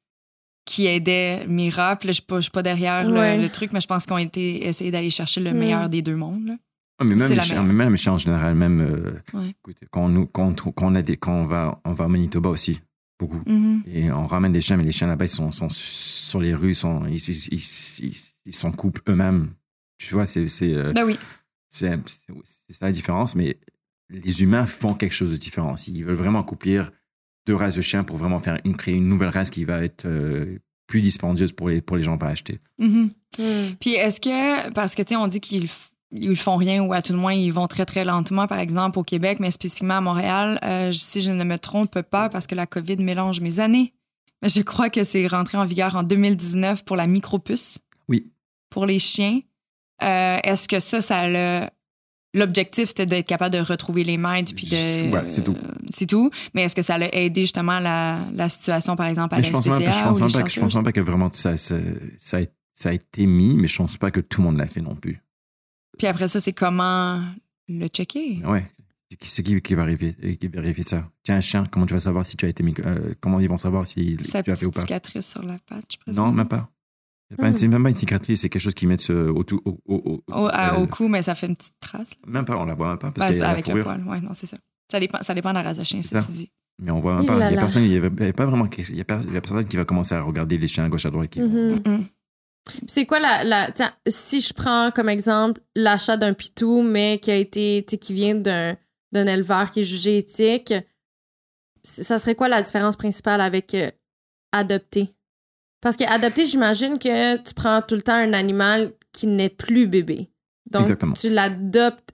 Speaker 1: qui aidaient Mira. Puis là, je suis pas, je suis pas derrière le-
Speaker 2: Ouais.
Speaker 1: le, truc, mais je pense qu'ils ont été essayé d'aller chercher le
Speaker 2: Mm.
Speaker 1: meilleur des deux mondes. là.
Speaker 3: Ah, mais même les même en général, même, euh,
Speaker 1: Ouais.
Speaker 3: écoute, quand, on, nous- quand, on trou- quand on a des, quand on va, on va à Manitoba aussi, beaucoup.
Speaker 1: Mhm.
Speaker 3: Et on ramène des chiens, mais les chiens là-bas, ils sont, sont sur les rues, ils sont, ils, ils, ils, ils- ils s'en coupent eux-mêmes. Tu vois, c'est, c'est, euh,
Speaker 1: Ben oui.
Speaker 3: c'est, ça la différence, mais les humains font quelque chose de différent. Ils veulent vraiment accouplir deux races de chiens pour vraiment faire une, créer une nouvelle race qui va être, euh, plus dispendieuse pour les, pour les gens pas acheter.
Speaker 1: Mhm.
Speaker 2: Hmm.
Speaker 1: Puis est-ce que, parce que, tu sais, on dit qu'ils ils font rien ou à tout le moins ils vont très très lentement, par exemple au Québec, mais spécifiquement à Montréal, euh, si je ne me trompe pas, parce que la COVID mélange mes années, mais je crois que c'est rentré en vigueur en 2019 pour la micropuce.
Speaker 3: Oui.
Speaker 1: Pour les chiens. Euh, est-ce que ça, ça l'a. L'objectif, c'était d'être capable de retrouver les maîtres puis de.
Speaker 3: Ouais, c'est tout.
Speaker 1: euh, c'est tout. Mais est-ce que ça l'a aidé justement la, la situation, par exemple, à
Speaker 3: Mais
Speaker 1: la
Speaker 3: je pense, même,
Speaker 1: SPCA
Speaker 3: pas- je pense pas que, je pense
Speaker 1: shelters?
Speaker 3: même pas que vraiment ça a été mis, mais je pense pas que tout le monde l'a fait non plus.
Speaker 1: Puis après ça, c'est comment le checker?
Speaker 3: Ouais. C'est qui- qui qui va vérifier, qui ça? Tiens, un chien, comment tu vas savoir si tu as été euh, comment ils vont savoir si
Speaker 1: Sa
Speaker 3: tu as fait ou pas?
Speaker 1: cicatrice sur la patte, je
Speaker 3: Non, même pas. C'est même pas une cicatrice, c'est quelque chose qu'ils mettent euh, au, tout- au, au, au-
Speaker 1: Au, à-
Speaker 3: euh,
Speaker 1: au cou, mais ça fait une petite trace. là.
Speaker 3: Même pas, on la voit même pas parce
Speaker 1: Ouais, avec le poil. Ouais, non, c'est ça. Ça dépend, ça dépend de la race de chien,
Speaker 3: ça.
Speaker 1: ceci dit.
Speaker 3: Mais on voit même pas. Il y a personne, il y avait, il y avait pas vraiment, il y a, a personne qui va commencer à regarder les chiens à gauche à droite. Qui
Speaker 2: Mhm. C'est quoi la, la tiens, si je prends comme exemple l'achat d'un pitou mais qui a été qui vient d'un d'un éleveur qui est jugé éthique, ça serait quoi la différence principale avec euh, adopter? Parce que adopter, j'imagine que tu prends tout le temps un animal qui n'est plus bébé. Donc
Speaker 3: Exactement.
Speaker 2: tu l'adoptes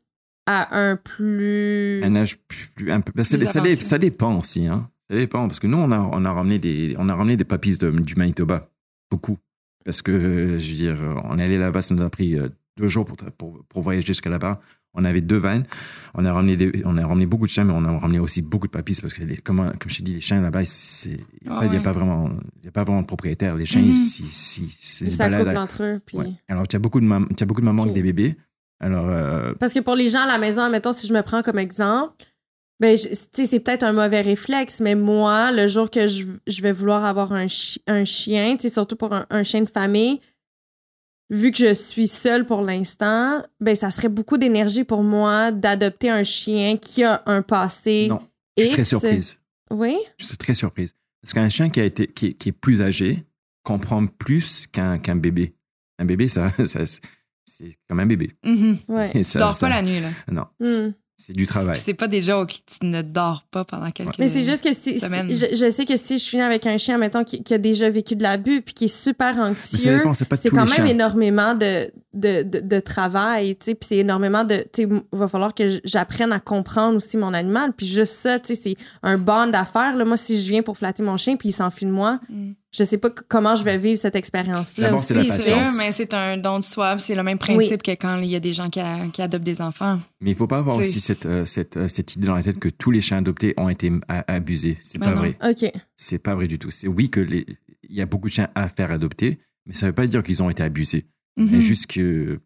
Speaker 2: à un plus
Speaker 3: un âge plus, un peu. ben, ça, ça, ça dépend aussi, hein. Ça dépend parce que nous on a on a ramené des on a ramené des papis de- du Manitoba beaucoup parce que je veux dire on est allé là-bas ça nous a pris euh, deux jours pour pour, pour voyager jusqu'à là-bas. On avait deux vannes. On a ramené des, on a ramené beaucoup de chiens mais on a ramené aussi beaucoup de papis parce que les, comme comme je t'ai dit les chiens là-bas il a,
Speaker 1: Ah
Speaker 3: pas- il y a
Speaker 1: ouais.
Speaker 3: a pas vraiment de propriétaire. Les chiens
Speaker 1: Mhm.
Speaker 3: ils, ils, ils- se baladent
Speaker 2: entre eux. Puis...
Speaker 3: Ouais. Alors, tu as beaucoup de, mam- as beaucoup de mamans avec des bébés. Alors, euh,
Speaker 2: Parce que pour les gens à la maison, mettons, si je me prends comme exemple, ben, je- tu sais, c'est peut-être un mauvais réflexe, mais moi, le jour que je, je vais vouloir avoir un, chi- un chien, tu sais, surtout pour un, un chien de famille, vu que je suis seule pour l'instant, ben, ça serait beaucoup d'énergie pour moi d'adopter un chien qui a un passé.
Speaker 3: non, je serais surprise.
Speaker 2: Oui?
Speaker 3: Je serais très surprise. Parce qu'un chien qui, a été, qui, est- qui est plus âgé comprend plus qu'un qu'un bébé. Un bébé, ça, ça- c'est comme un bébé.
Speaker 2: Ouais.
Speaker 3: Et
Speaker 1: Tu
Speaker 3: ça-
Speaker 1: dors
Speaker 3: ça-
Speaker 1: pas la nuit, là.
Speaker 3: Non,
Speaker 2: Hmm.
Speaker 3: C'est du travail.
Speaker 1: Puis C'est pas des jokes. Tu ne dors pas pendant quelques
Speaker 2: Mais c'est juste que si, je, je sais que si je finis avec un chien, mettons, qui, qui a déjà vécu de l'abus puis qui est super anxieux,
Speaker 3: dépend, c'est pas
Speaker 2: c'est
Speaker 3: tous
Speaker 2: quand
Speaker 3: les
Speaker 2: même
Speaker 3: chiens.
Speaker 2: énormément de, de, de, de travail, tu sais, puis c'est énormément de, tu sais, il va falloir que j'apprenne à comprendre aussi mon animal, puis juste ça, tu sais, c'est un bond d'affaires, là, moi, si je viens pour flatter mon chien, puis il s'enfuit de moi,
Speaker 1: Mm.
Speaker 2: je sais pas comment je vais vivre cette expérience-là
Speaker 3: D'abord, c'est la patience.
Speaker 1: mais c'est un don de soi. C'est le même principe que quand il y a des gens qui, a- qui adoptent des enfants.
Speaker 3: Mais il faut pas avoir aussi cette, euh, cette, euh, cette idée dans la tête que tous les chiens adoptés ont été abusés. C'est
Speaker 1: Ben
Speaker 3: pas
Speaker 1: non.
Speaker 3: vrai.
Speaker 2: OK.
Speaker 3: C'est pas vrai du tout. C'est oui que les, il y a beaucoup de chiens à faire adopter, mais ça veut pas dire qu'ils ont été abusés.
Speaker 1: Mhm.
Speaker 3: Mais juste que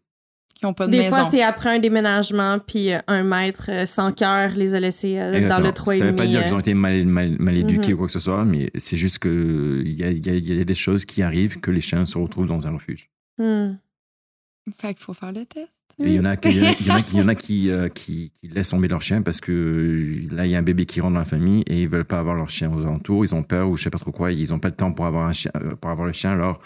Speaker 1: Qui n'ont pas de
Speaker 2: Des
Speaker 1: maison.
Speaker 2: fois, c'est après un déménagement, puis euh, un maître euh, sans cœur les a laissés euh, dans le 3,5.
Speaker 3: Ça veut pas dire qu'ils ont été mal, mal, mal éduqués
Speaker 2: Mhm.
Speaker 3: ou quoi que ce soit, mais c'est juste que il y a, il y a- y a des choses qui arrivent que les chiens se retrouvent dans un refuge.
Speaker 2: Hmm.
Speaker 1: Fait qu'il faut faire le test.
Speaker 3: Il y en a, qui- qui, qui, laissent tomber leur chien parce que là, il y a un bébé qui rentre dans la famille et ils veulent pas avoir leur chien aux alentours. Ils ont peur ou je sais pas trop quoi. Ils ont pas le temps pour avoir un chien, pour avoir le chien. Alors,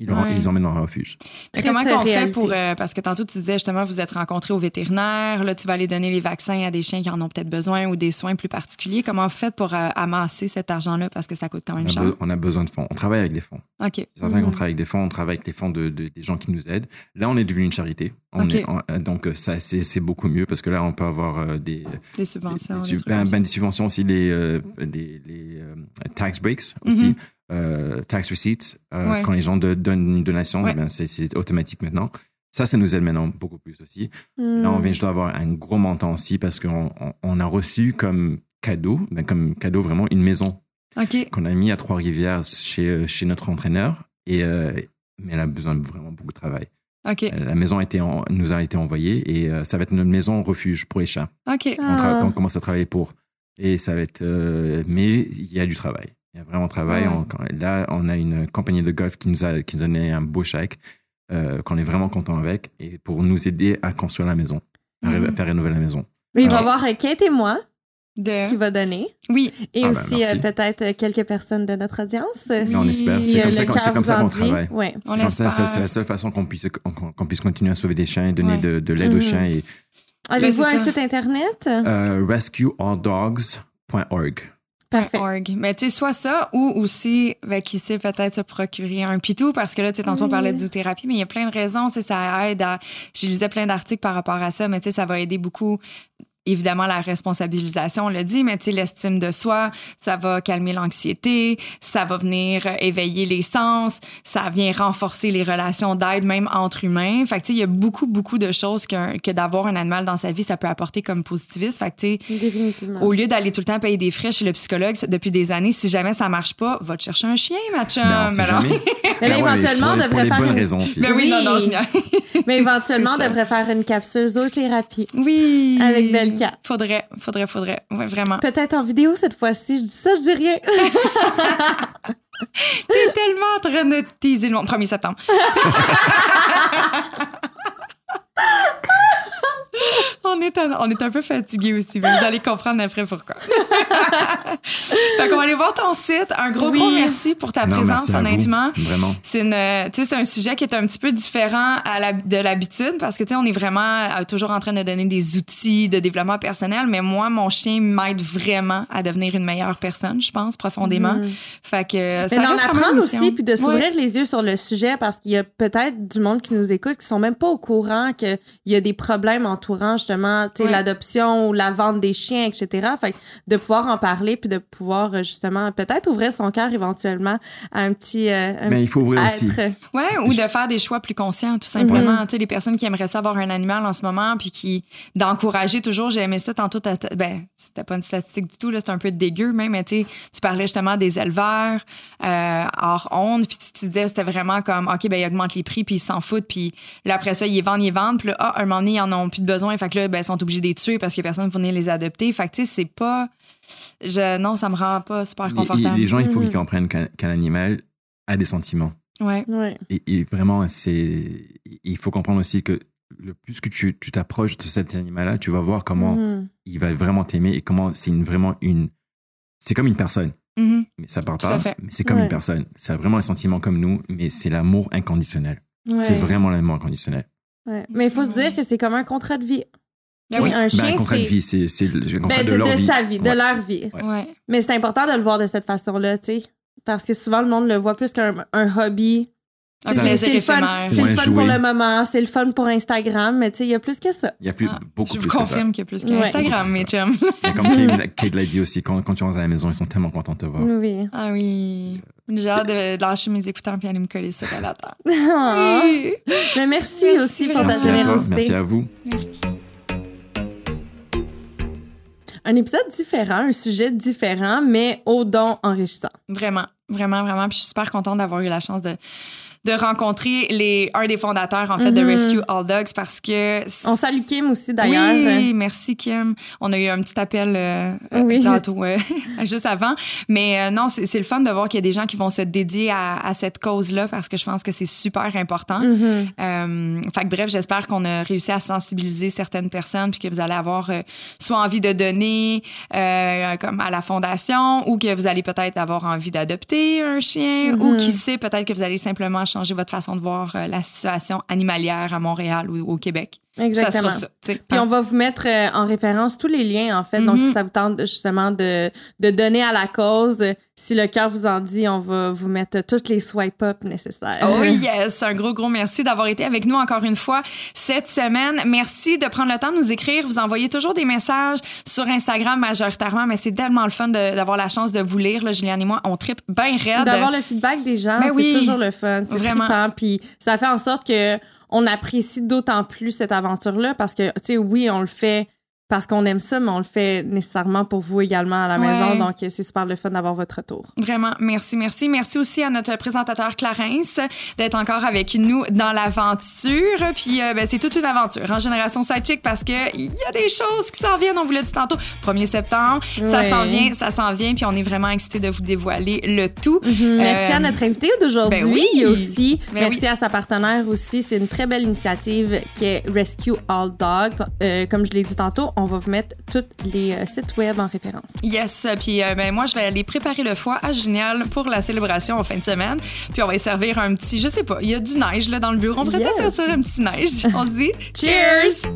Speaker 3: ils
Speaker 1: Ouais.
Speaker 3: ils emmènent dans un refuge.
Speaker 1: Mais comment qu'on fait pour. euh, parce que tantôt, tu disais justement, vous êtes rencontrés au vétérinaire. Là, tu vas aller donner les vaccins à des chiens qui en ont peut-être besoin ou des soins plus particuliers. Comment vous faites pour euh, amasser cet argent-là? Parce que ça coûte quand
Speaker 3: On
Speaker 1: même
Speaker 3: a,
Speaker 1: cher?
Speaker 3: on a besoin de fonds. On travaille avec des fonds.
Speaker 1: OK.
Speaker 3: C'est certain
Speaker 2: Mhm.
Speaker 3: qu'on travaille avec des fonds. On travaille avec les fonds de, de- des gens qui nous aident. Là, on est devenu une charité. On est, on- euh, donc, ça, c'est beaucoup mieux parce que là, on peut avoir euh, des,
Speaker 1: Des subventions.
Speaker 3: Des,
Speaker 1: des
Speaker 3: ben, ben, des subventions aussi, les, euh, des, les euh, tax breaks aussi,
Speaker 1: Mhm.
Speaker 3: Euh, tax receipts. euh,
Speaker 1: Ouais.
Speaker 3: Quand les gens de- donnent une donation,
Speaker 1: Ouais.
Speaker 3: ben, c'est- c'est automatique maintenant. Ça, ça nous aide maintenant beaucoup plus aussi.
Speaker 2: Hmm.
Speaker 3: Là, on vient juste d'avoir un gros montant aussi parce qu'on on, on a reçu comme cadeau, ben, comme cadeau vraiment une maison qu'on a mis à Trois-Rivières chez, chez notre entraîneur. Et, euh, mais elle a besoin de vraiment beaucoup de travail. La maison a été en- nous a été envoyée et euh, ça va être notre maison refuge pour les chats on,
Speaker 2: Ah.
Speaker 3: on commence à travailler pour. Et ça va être. euh, mais il y a du travail. Il y a vraiment travail.
Speaker 1: Ouais.
Speaker 3: On- quand- là, on a une compagnie de golf qui nous a qui nous a donné un beau chèque euh, qu'on est vraiment content avec et pour nous aider à construire la maison, à, ré-
Speaker 1: Mhm.
Speaker 3: à faire rénover la maison.
Speaker 2: Mais il va y avoir euh, Kate et moi
Speaker 1: De...
Speaker 2: qui va donner.
Speaker 1: Oui.
Speaker 2: Et
Speaker 3: Ah ben,
Speaker 2: aussi euh, peut-être quelques personnes de notre audience.
Speaker 3: Mais on espère. C'est comme ça qu'on- comme ça travaille.
Speaker 2: Ouais.
Speaker 1: On
Speaker 3: Comme ça,
Speaker 1: l'espère.
Speaker 3: ça, c'est la seule façon qu'on puisse qu'on puisse continuer à sauver des chiens et donner
Speaker 1: Ouais.
Speaker 3: de, de l'aide aux
Speaker 2: Mhm.
Speaker 3: chiens. Et,
Speaker 2: Avez-vous un
Speaker 1: ça.
Speaker 2: site internet?
Speaker 3: euh, rescuealldogs.org.
Speaker 2: Parfait.
Speaker 1: Mais tu sais, soit ça ou aussi, ben, qui sait peut-être se procurer un pitou parce que là, tu sais, tantôt on parlait de zoothérapie, mais il y a plein de raisons. tu sais, Ça aide à. J'ai lisé plein d'articles par rapport à ça, mais tu sais, ça va aider beaucoup évidemment la responsabilisation, on l'a dit, mais tu sais, l'estime de soi, ça va calmer l'anxiété, ça va venir éveiller les sens, ça vient renforcer les relations d'aide même entre humains. Fait que tu sais, il y a beaucoup, beaucoup de choses que, que d'avoir un animal dans sa vie, ça peut apporter comme positiviste. Fait que tu sais,
Speaker 2: Définitivement.
Speaker 1: au lieu d'aller tout le temps payer des frais chez le psychologue depuis des années, si jamais ça marche pas, va te chercher un chien, ma chum.
Speaker 3: Ben,
Speaker 1: Alors-
Speaker 3: jamais.
Speaker 2: Mais là,
Speaker 3: Ben
Speaker 2: éventuellement, on devrait faire une-
Speaker 3: raisons aussi.
Speaker 1: Ben oui, non, non, je.
Speaker 2: Mais éventuellement, on devrait faire une capsule zoothérapie.
Speaker 1: Oui.
Speaker 2: Avec
Speaker 1: Faudrait, faudrait, faudrait. Ouais, vraiment.
Speaker 2: Peut-être en vidéo cette fois-ci. Je dis ça, je dis rien.
Speaker 1: T'es tellement en train de teaser le monde. 1er septembre. on, est un, on est un peu fatigué aussi, mais vous allez comprendre après pourquoi. fait qu'on va aller voir ton site. Un gros, gros merci pour ta
Speaker 3: Non,
Speaker 1: présence,
Speaker 3: vous.
Speaker 1: honnêtement.
Speaker 3: Vraiment.
Speaker 1: C'est une, un sujet qui est un petit peu différent à la- de l'habitude parce que tu sais, on est vraiment euh, toujours en train de donner des outils de développement personnel, mais moi, mon chien m'aide vraiment à devenir une meilleure personne, je pense profondément. Fait que euh,
Speaker 2: Mais
Speaker 1: ça
Speaker 2: d'en apprendre aussi, puis de s'ouvrir
Speaker 1: Ouais.
Speaker 2: les yeux sur le sujet, parce qu'il y a peut-être du monde qui nous écoute qui sont même pas au courant qu'il y a des problèmes entourant justement tu sais,
Speaker 1: Ouais.
Speaker 2: l'adoption ou la vente des chiens, etc. Fait que de pouvoir en parler, puis de pouvoir euh, justement peut-être ouvrir son cœur éventuellement à un petit, euh, un
Speaker 3: Mais il faut ouvrir
Speaker 2: petit
Speaker 3: aussi.
Speaker 2: être.
Speaker 1: Ouais, ou de faire des choix plus conscients, tout simplement. Tu sais, les personnes qui aimeraient ça avoir un animal en ce moment, puis qui d'encourager toujours. J'ai aimé ça tantôt. ta- ta- Ben, c'était pas une statistique du tout, là, c'était un peu dégueu même, mais tu tu parlais justement des éleveurs euh, hors onde, puis tu te disais c'était vraiment comme, ok, ben ils augmentent les prix, puis ils s'en foutent, puis là après ça ils vendent, ils vendent, puis là, ah, un moment donné ils en ont plus de besoin, fait que là, ben sont obligés de les tuer parce que personne ne venir les adopter. Fait que tu sais, c'est pas, je, non, ça me rend pas super confortable.
Speaker 3: les gens, il faut qu'ils comprennent qu'un animal a des sentiments.
Speaker 1: Ouais.
Speaker 2: Ouais.
Speaker 3: Et, et vraiment, c'est, il faut comprendre aussi que le plus que tu tu t'approches de cet animal-là, tu vas voir comment
Speaker 2: Mhm.
Speaker 3: il va vraiment t'aimer et comment c'est une, vraiment une, c'est comme une personne.
Speaker 1: Mhm.
Speaker 3: Mais ça parle
Speaker 1: Tout
Speaker 3: pas,
Speaker 1: fait.
Speaker 3: mais c'est comme
Speaker 2: Ouais.
Speaker 3: une personne. C'est vraiment un sentiment comme nous, mais c'est l'amour inconditionnel.
Speaker 2: Ouais.
Speaker 3: C'est vraiment l'amour inconditionnel.
Speaker 2: Ouais. Mais il faut se dire que c'est comme un contrat de vie.
Speaker 1: Ben oui.
Speaker 2: Un
Speaker 3: Ben,
Speaker 2: chien,
Speaker 3: un contrat de
Speaker 2: c'est-
Speaker 3: vie, c'est, c'est le contrat
Speaker 2: Ben,
Speaker 3: de
Speaker 2: de,
Speaker 3: leur
Speaker 2: de
Speaker 3: vie.
Speaker 2: sa vie, de
Speaker 3: Ouais.
Speaker 2: leur vie.
Speaker 3: Ouais.
Speaker 1: Ouais.
Speaker 2: Mais c'est important de le voir de cette façon-là, tu sais. Parce que souvent, le monde le voit plus qu'un un hobby.
Speaker 1: Un
Speaker 2: C'est- le fun, c'est le
Speaker 3: Ouais,
Speaker 2: fun
Speaker 3: jouer.
Speaker 2: pour le moment, c'est le fun pour Instagram, mais tu sais, il y a plus que ça.
Speaker 3: Il y a plus,
Speaker 1: Ah,
Speaker 3: beaucoup
Speaker 1: je
Speaker 3: plus
Speaker 1: vous
Speaker 3: que ça.
Speaker 1: confirme qu'il y a plus
Speaker 2: Ouais.
Speaker 1: qu'Instagram, mes chums.
Speaker 3: Et comme Kate, Kate l'a dit aussi, quand, quand tu rentres à la maison, ils sont tellement contents de te voir.
Speaker 2: Oui.
Speaker 1: Ah oui. J'ai hâte de lâcher mes écouteurs puis aller me coller sur la terre.
Speaker 2: Ah.
Speaker 1: Oui.
Speaker 2: Mais merci,
Speaker 1: Merci
Speaker 2: aussi pour ta
Speaker 1: vraiment.
Speaker 3: Merci à toi,
Speaker 2: générosité.
Speaker 3: merci à vous.
Speaker 1: Merci.
Speaker 2: Un épisode différent, un sujet différent, mais au don enrichissant.
Speaker 1: Vraiment, vraiment, vraiment. Puis je suis super contente d'avoir eu la chance de, de rencontrer les, un des fondateurs, en fait, de
Speaker 2: Mhm.
Speaker 1: Rescue All Dogs parce que.
Speaker 2: On salue Kim aussi, d'ailleurs.
Speaker 1: Oui, merci Kim. On a eu un petit appel euh,
Speaker 2: Oui.
Speaker 1: tantôt, euh, juste avant. Mais euh, non, c'est c'est le fun de voir qu'il y a des gens qui vont se dédier à, à cette cause-là parce que je pense que c'est super important. Fait que bref, j'espère qu'on a réussi à sensibiliser certaines personnes puis que vous allez avoir soit envie de donner comme à la fondation ou que vous allez peut-être avoir envie d'adopter un chien ou
Speaker 2: Mhm.
Speaker 1: qui sait peut-être que vous allez simplement changer votre façon de voir euh, la situation animalière à Montréal ou au Québec.
Speaker 2: Exactement.
Speaker 1: Ça sera.
Speaker 2: Puis on va vous mettre euh, en référence tous les liens, en fait. Donc,
Speaker 1: Mhm.
Speaker 2: si ça vous tente justement de, de donner à la cause, si le cœur vous en dit, on va vous mettre toutes les swipe-up nécessaires.
Speaker 1: Oh yes, un gros, gros merci d'avoir été avec nous encore une fois cette semaine. Merci de prendre le temps de nous écrire. Vous envoyez toujours des messages sur Instagram majoritairement, mais c'est tellement le fun d'avoir la chance de vous lire. Là, Juliane et moi, on tripe bien raide.
Speaker 2: D'avoir le feedback des gens,
Speaker 1: Ben
Speaker 2: c'est
Speaker 1: oui.
Speaker 2: toujours le fun. C'est
Speaker 1: Vraiment.
Speaker 2: trippant. Puis ça fait en sorte que on apprécie d'autant plus cette aventure-là parce que, tu sais, oui, on le fait parce qu'on aime ça, mais on le fait nécessairement pour vous également à la
Speaker 1: Ouais.
Speaker 2: maison. Donc, c'est super le fun d'avoir votre retour.
Speaker 1: Vraiment, merci, merci. Merci aussi à notre présentateur Clarence d'être encore avec nous dans l'aventure. Puis, euh, ben, c'est toute une aventure en Génération Sidechick parce qu'il y a des choses qui s'en viennent. On vous l'a dit tantôt. 1er septembre, ça s'en vient, ça s'en vient. Puis, on est vraiment excités de vous dévoiler le tout.
Speaker 2: Merci
Speaker 1: Euh,
Speaker 2: à notre invité d'aujourd'hui.
Speaker 1: ben oui.
Speaker 2: Aussi,
Speaker 1: Ben
Speaker 2: merci
Speaker 1: oui.
Speaker 2: à sa partenaire aussi. C'est une très belle initiative qui est Rescue All Dogs. Euh, comme je l'ai dit tantôt, on va vous mettre tous les euh, sites web en référence.
Speaker 1: Yes, puis euh, ben moi je vais aller préparer le foie à Génial pour la célébration en fin de semaine. Puis on va y servir un petit, je sais pas, il y a du neige là dans le bureau. On pourrait
Speaker 2: Yes.
Speaker 1: servir un petit neige. On se dit cheers.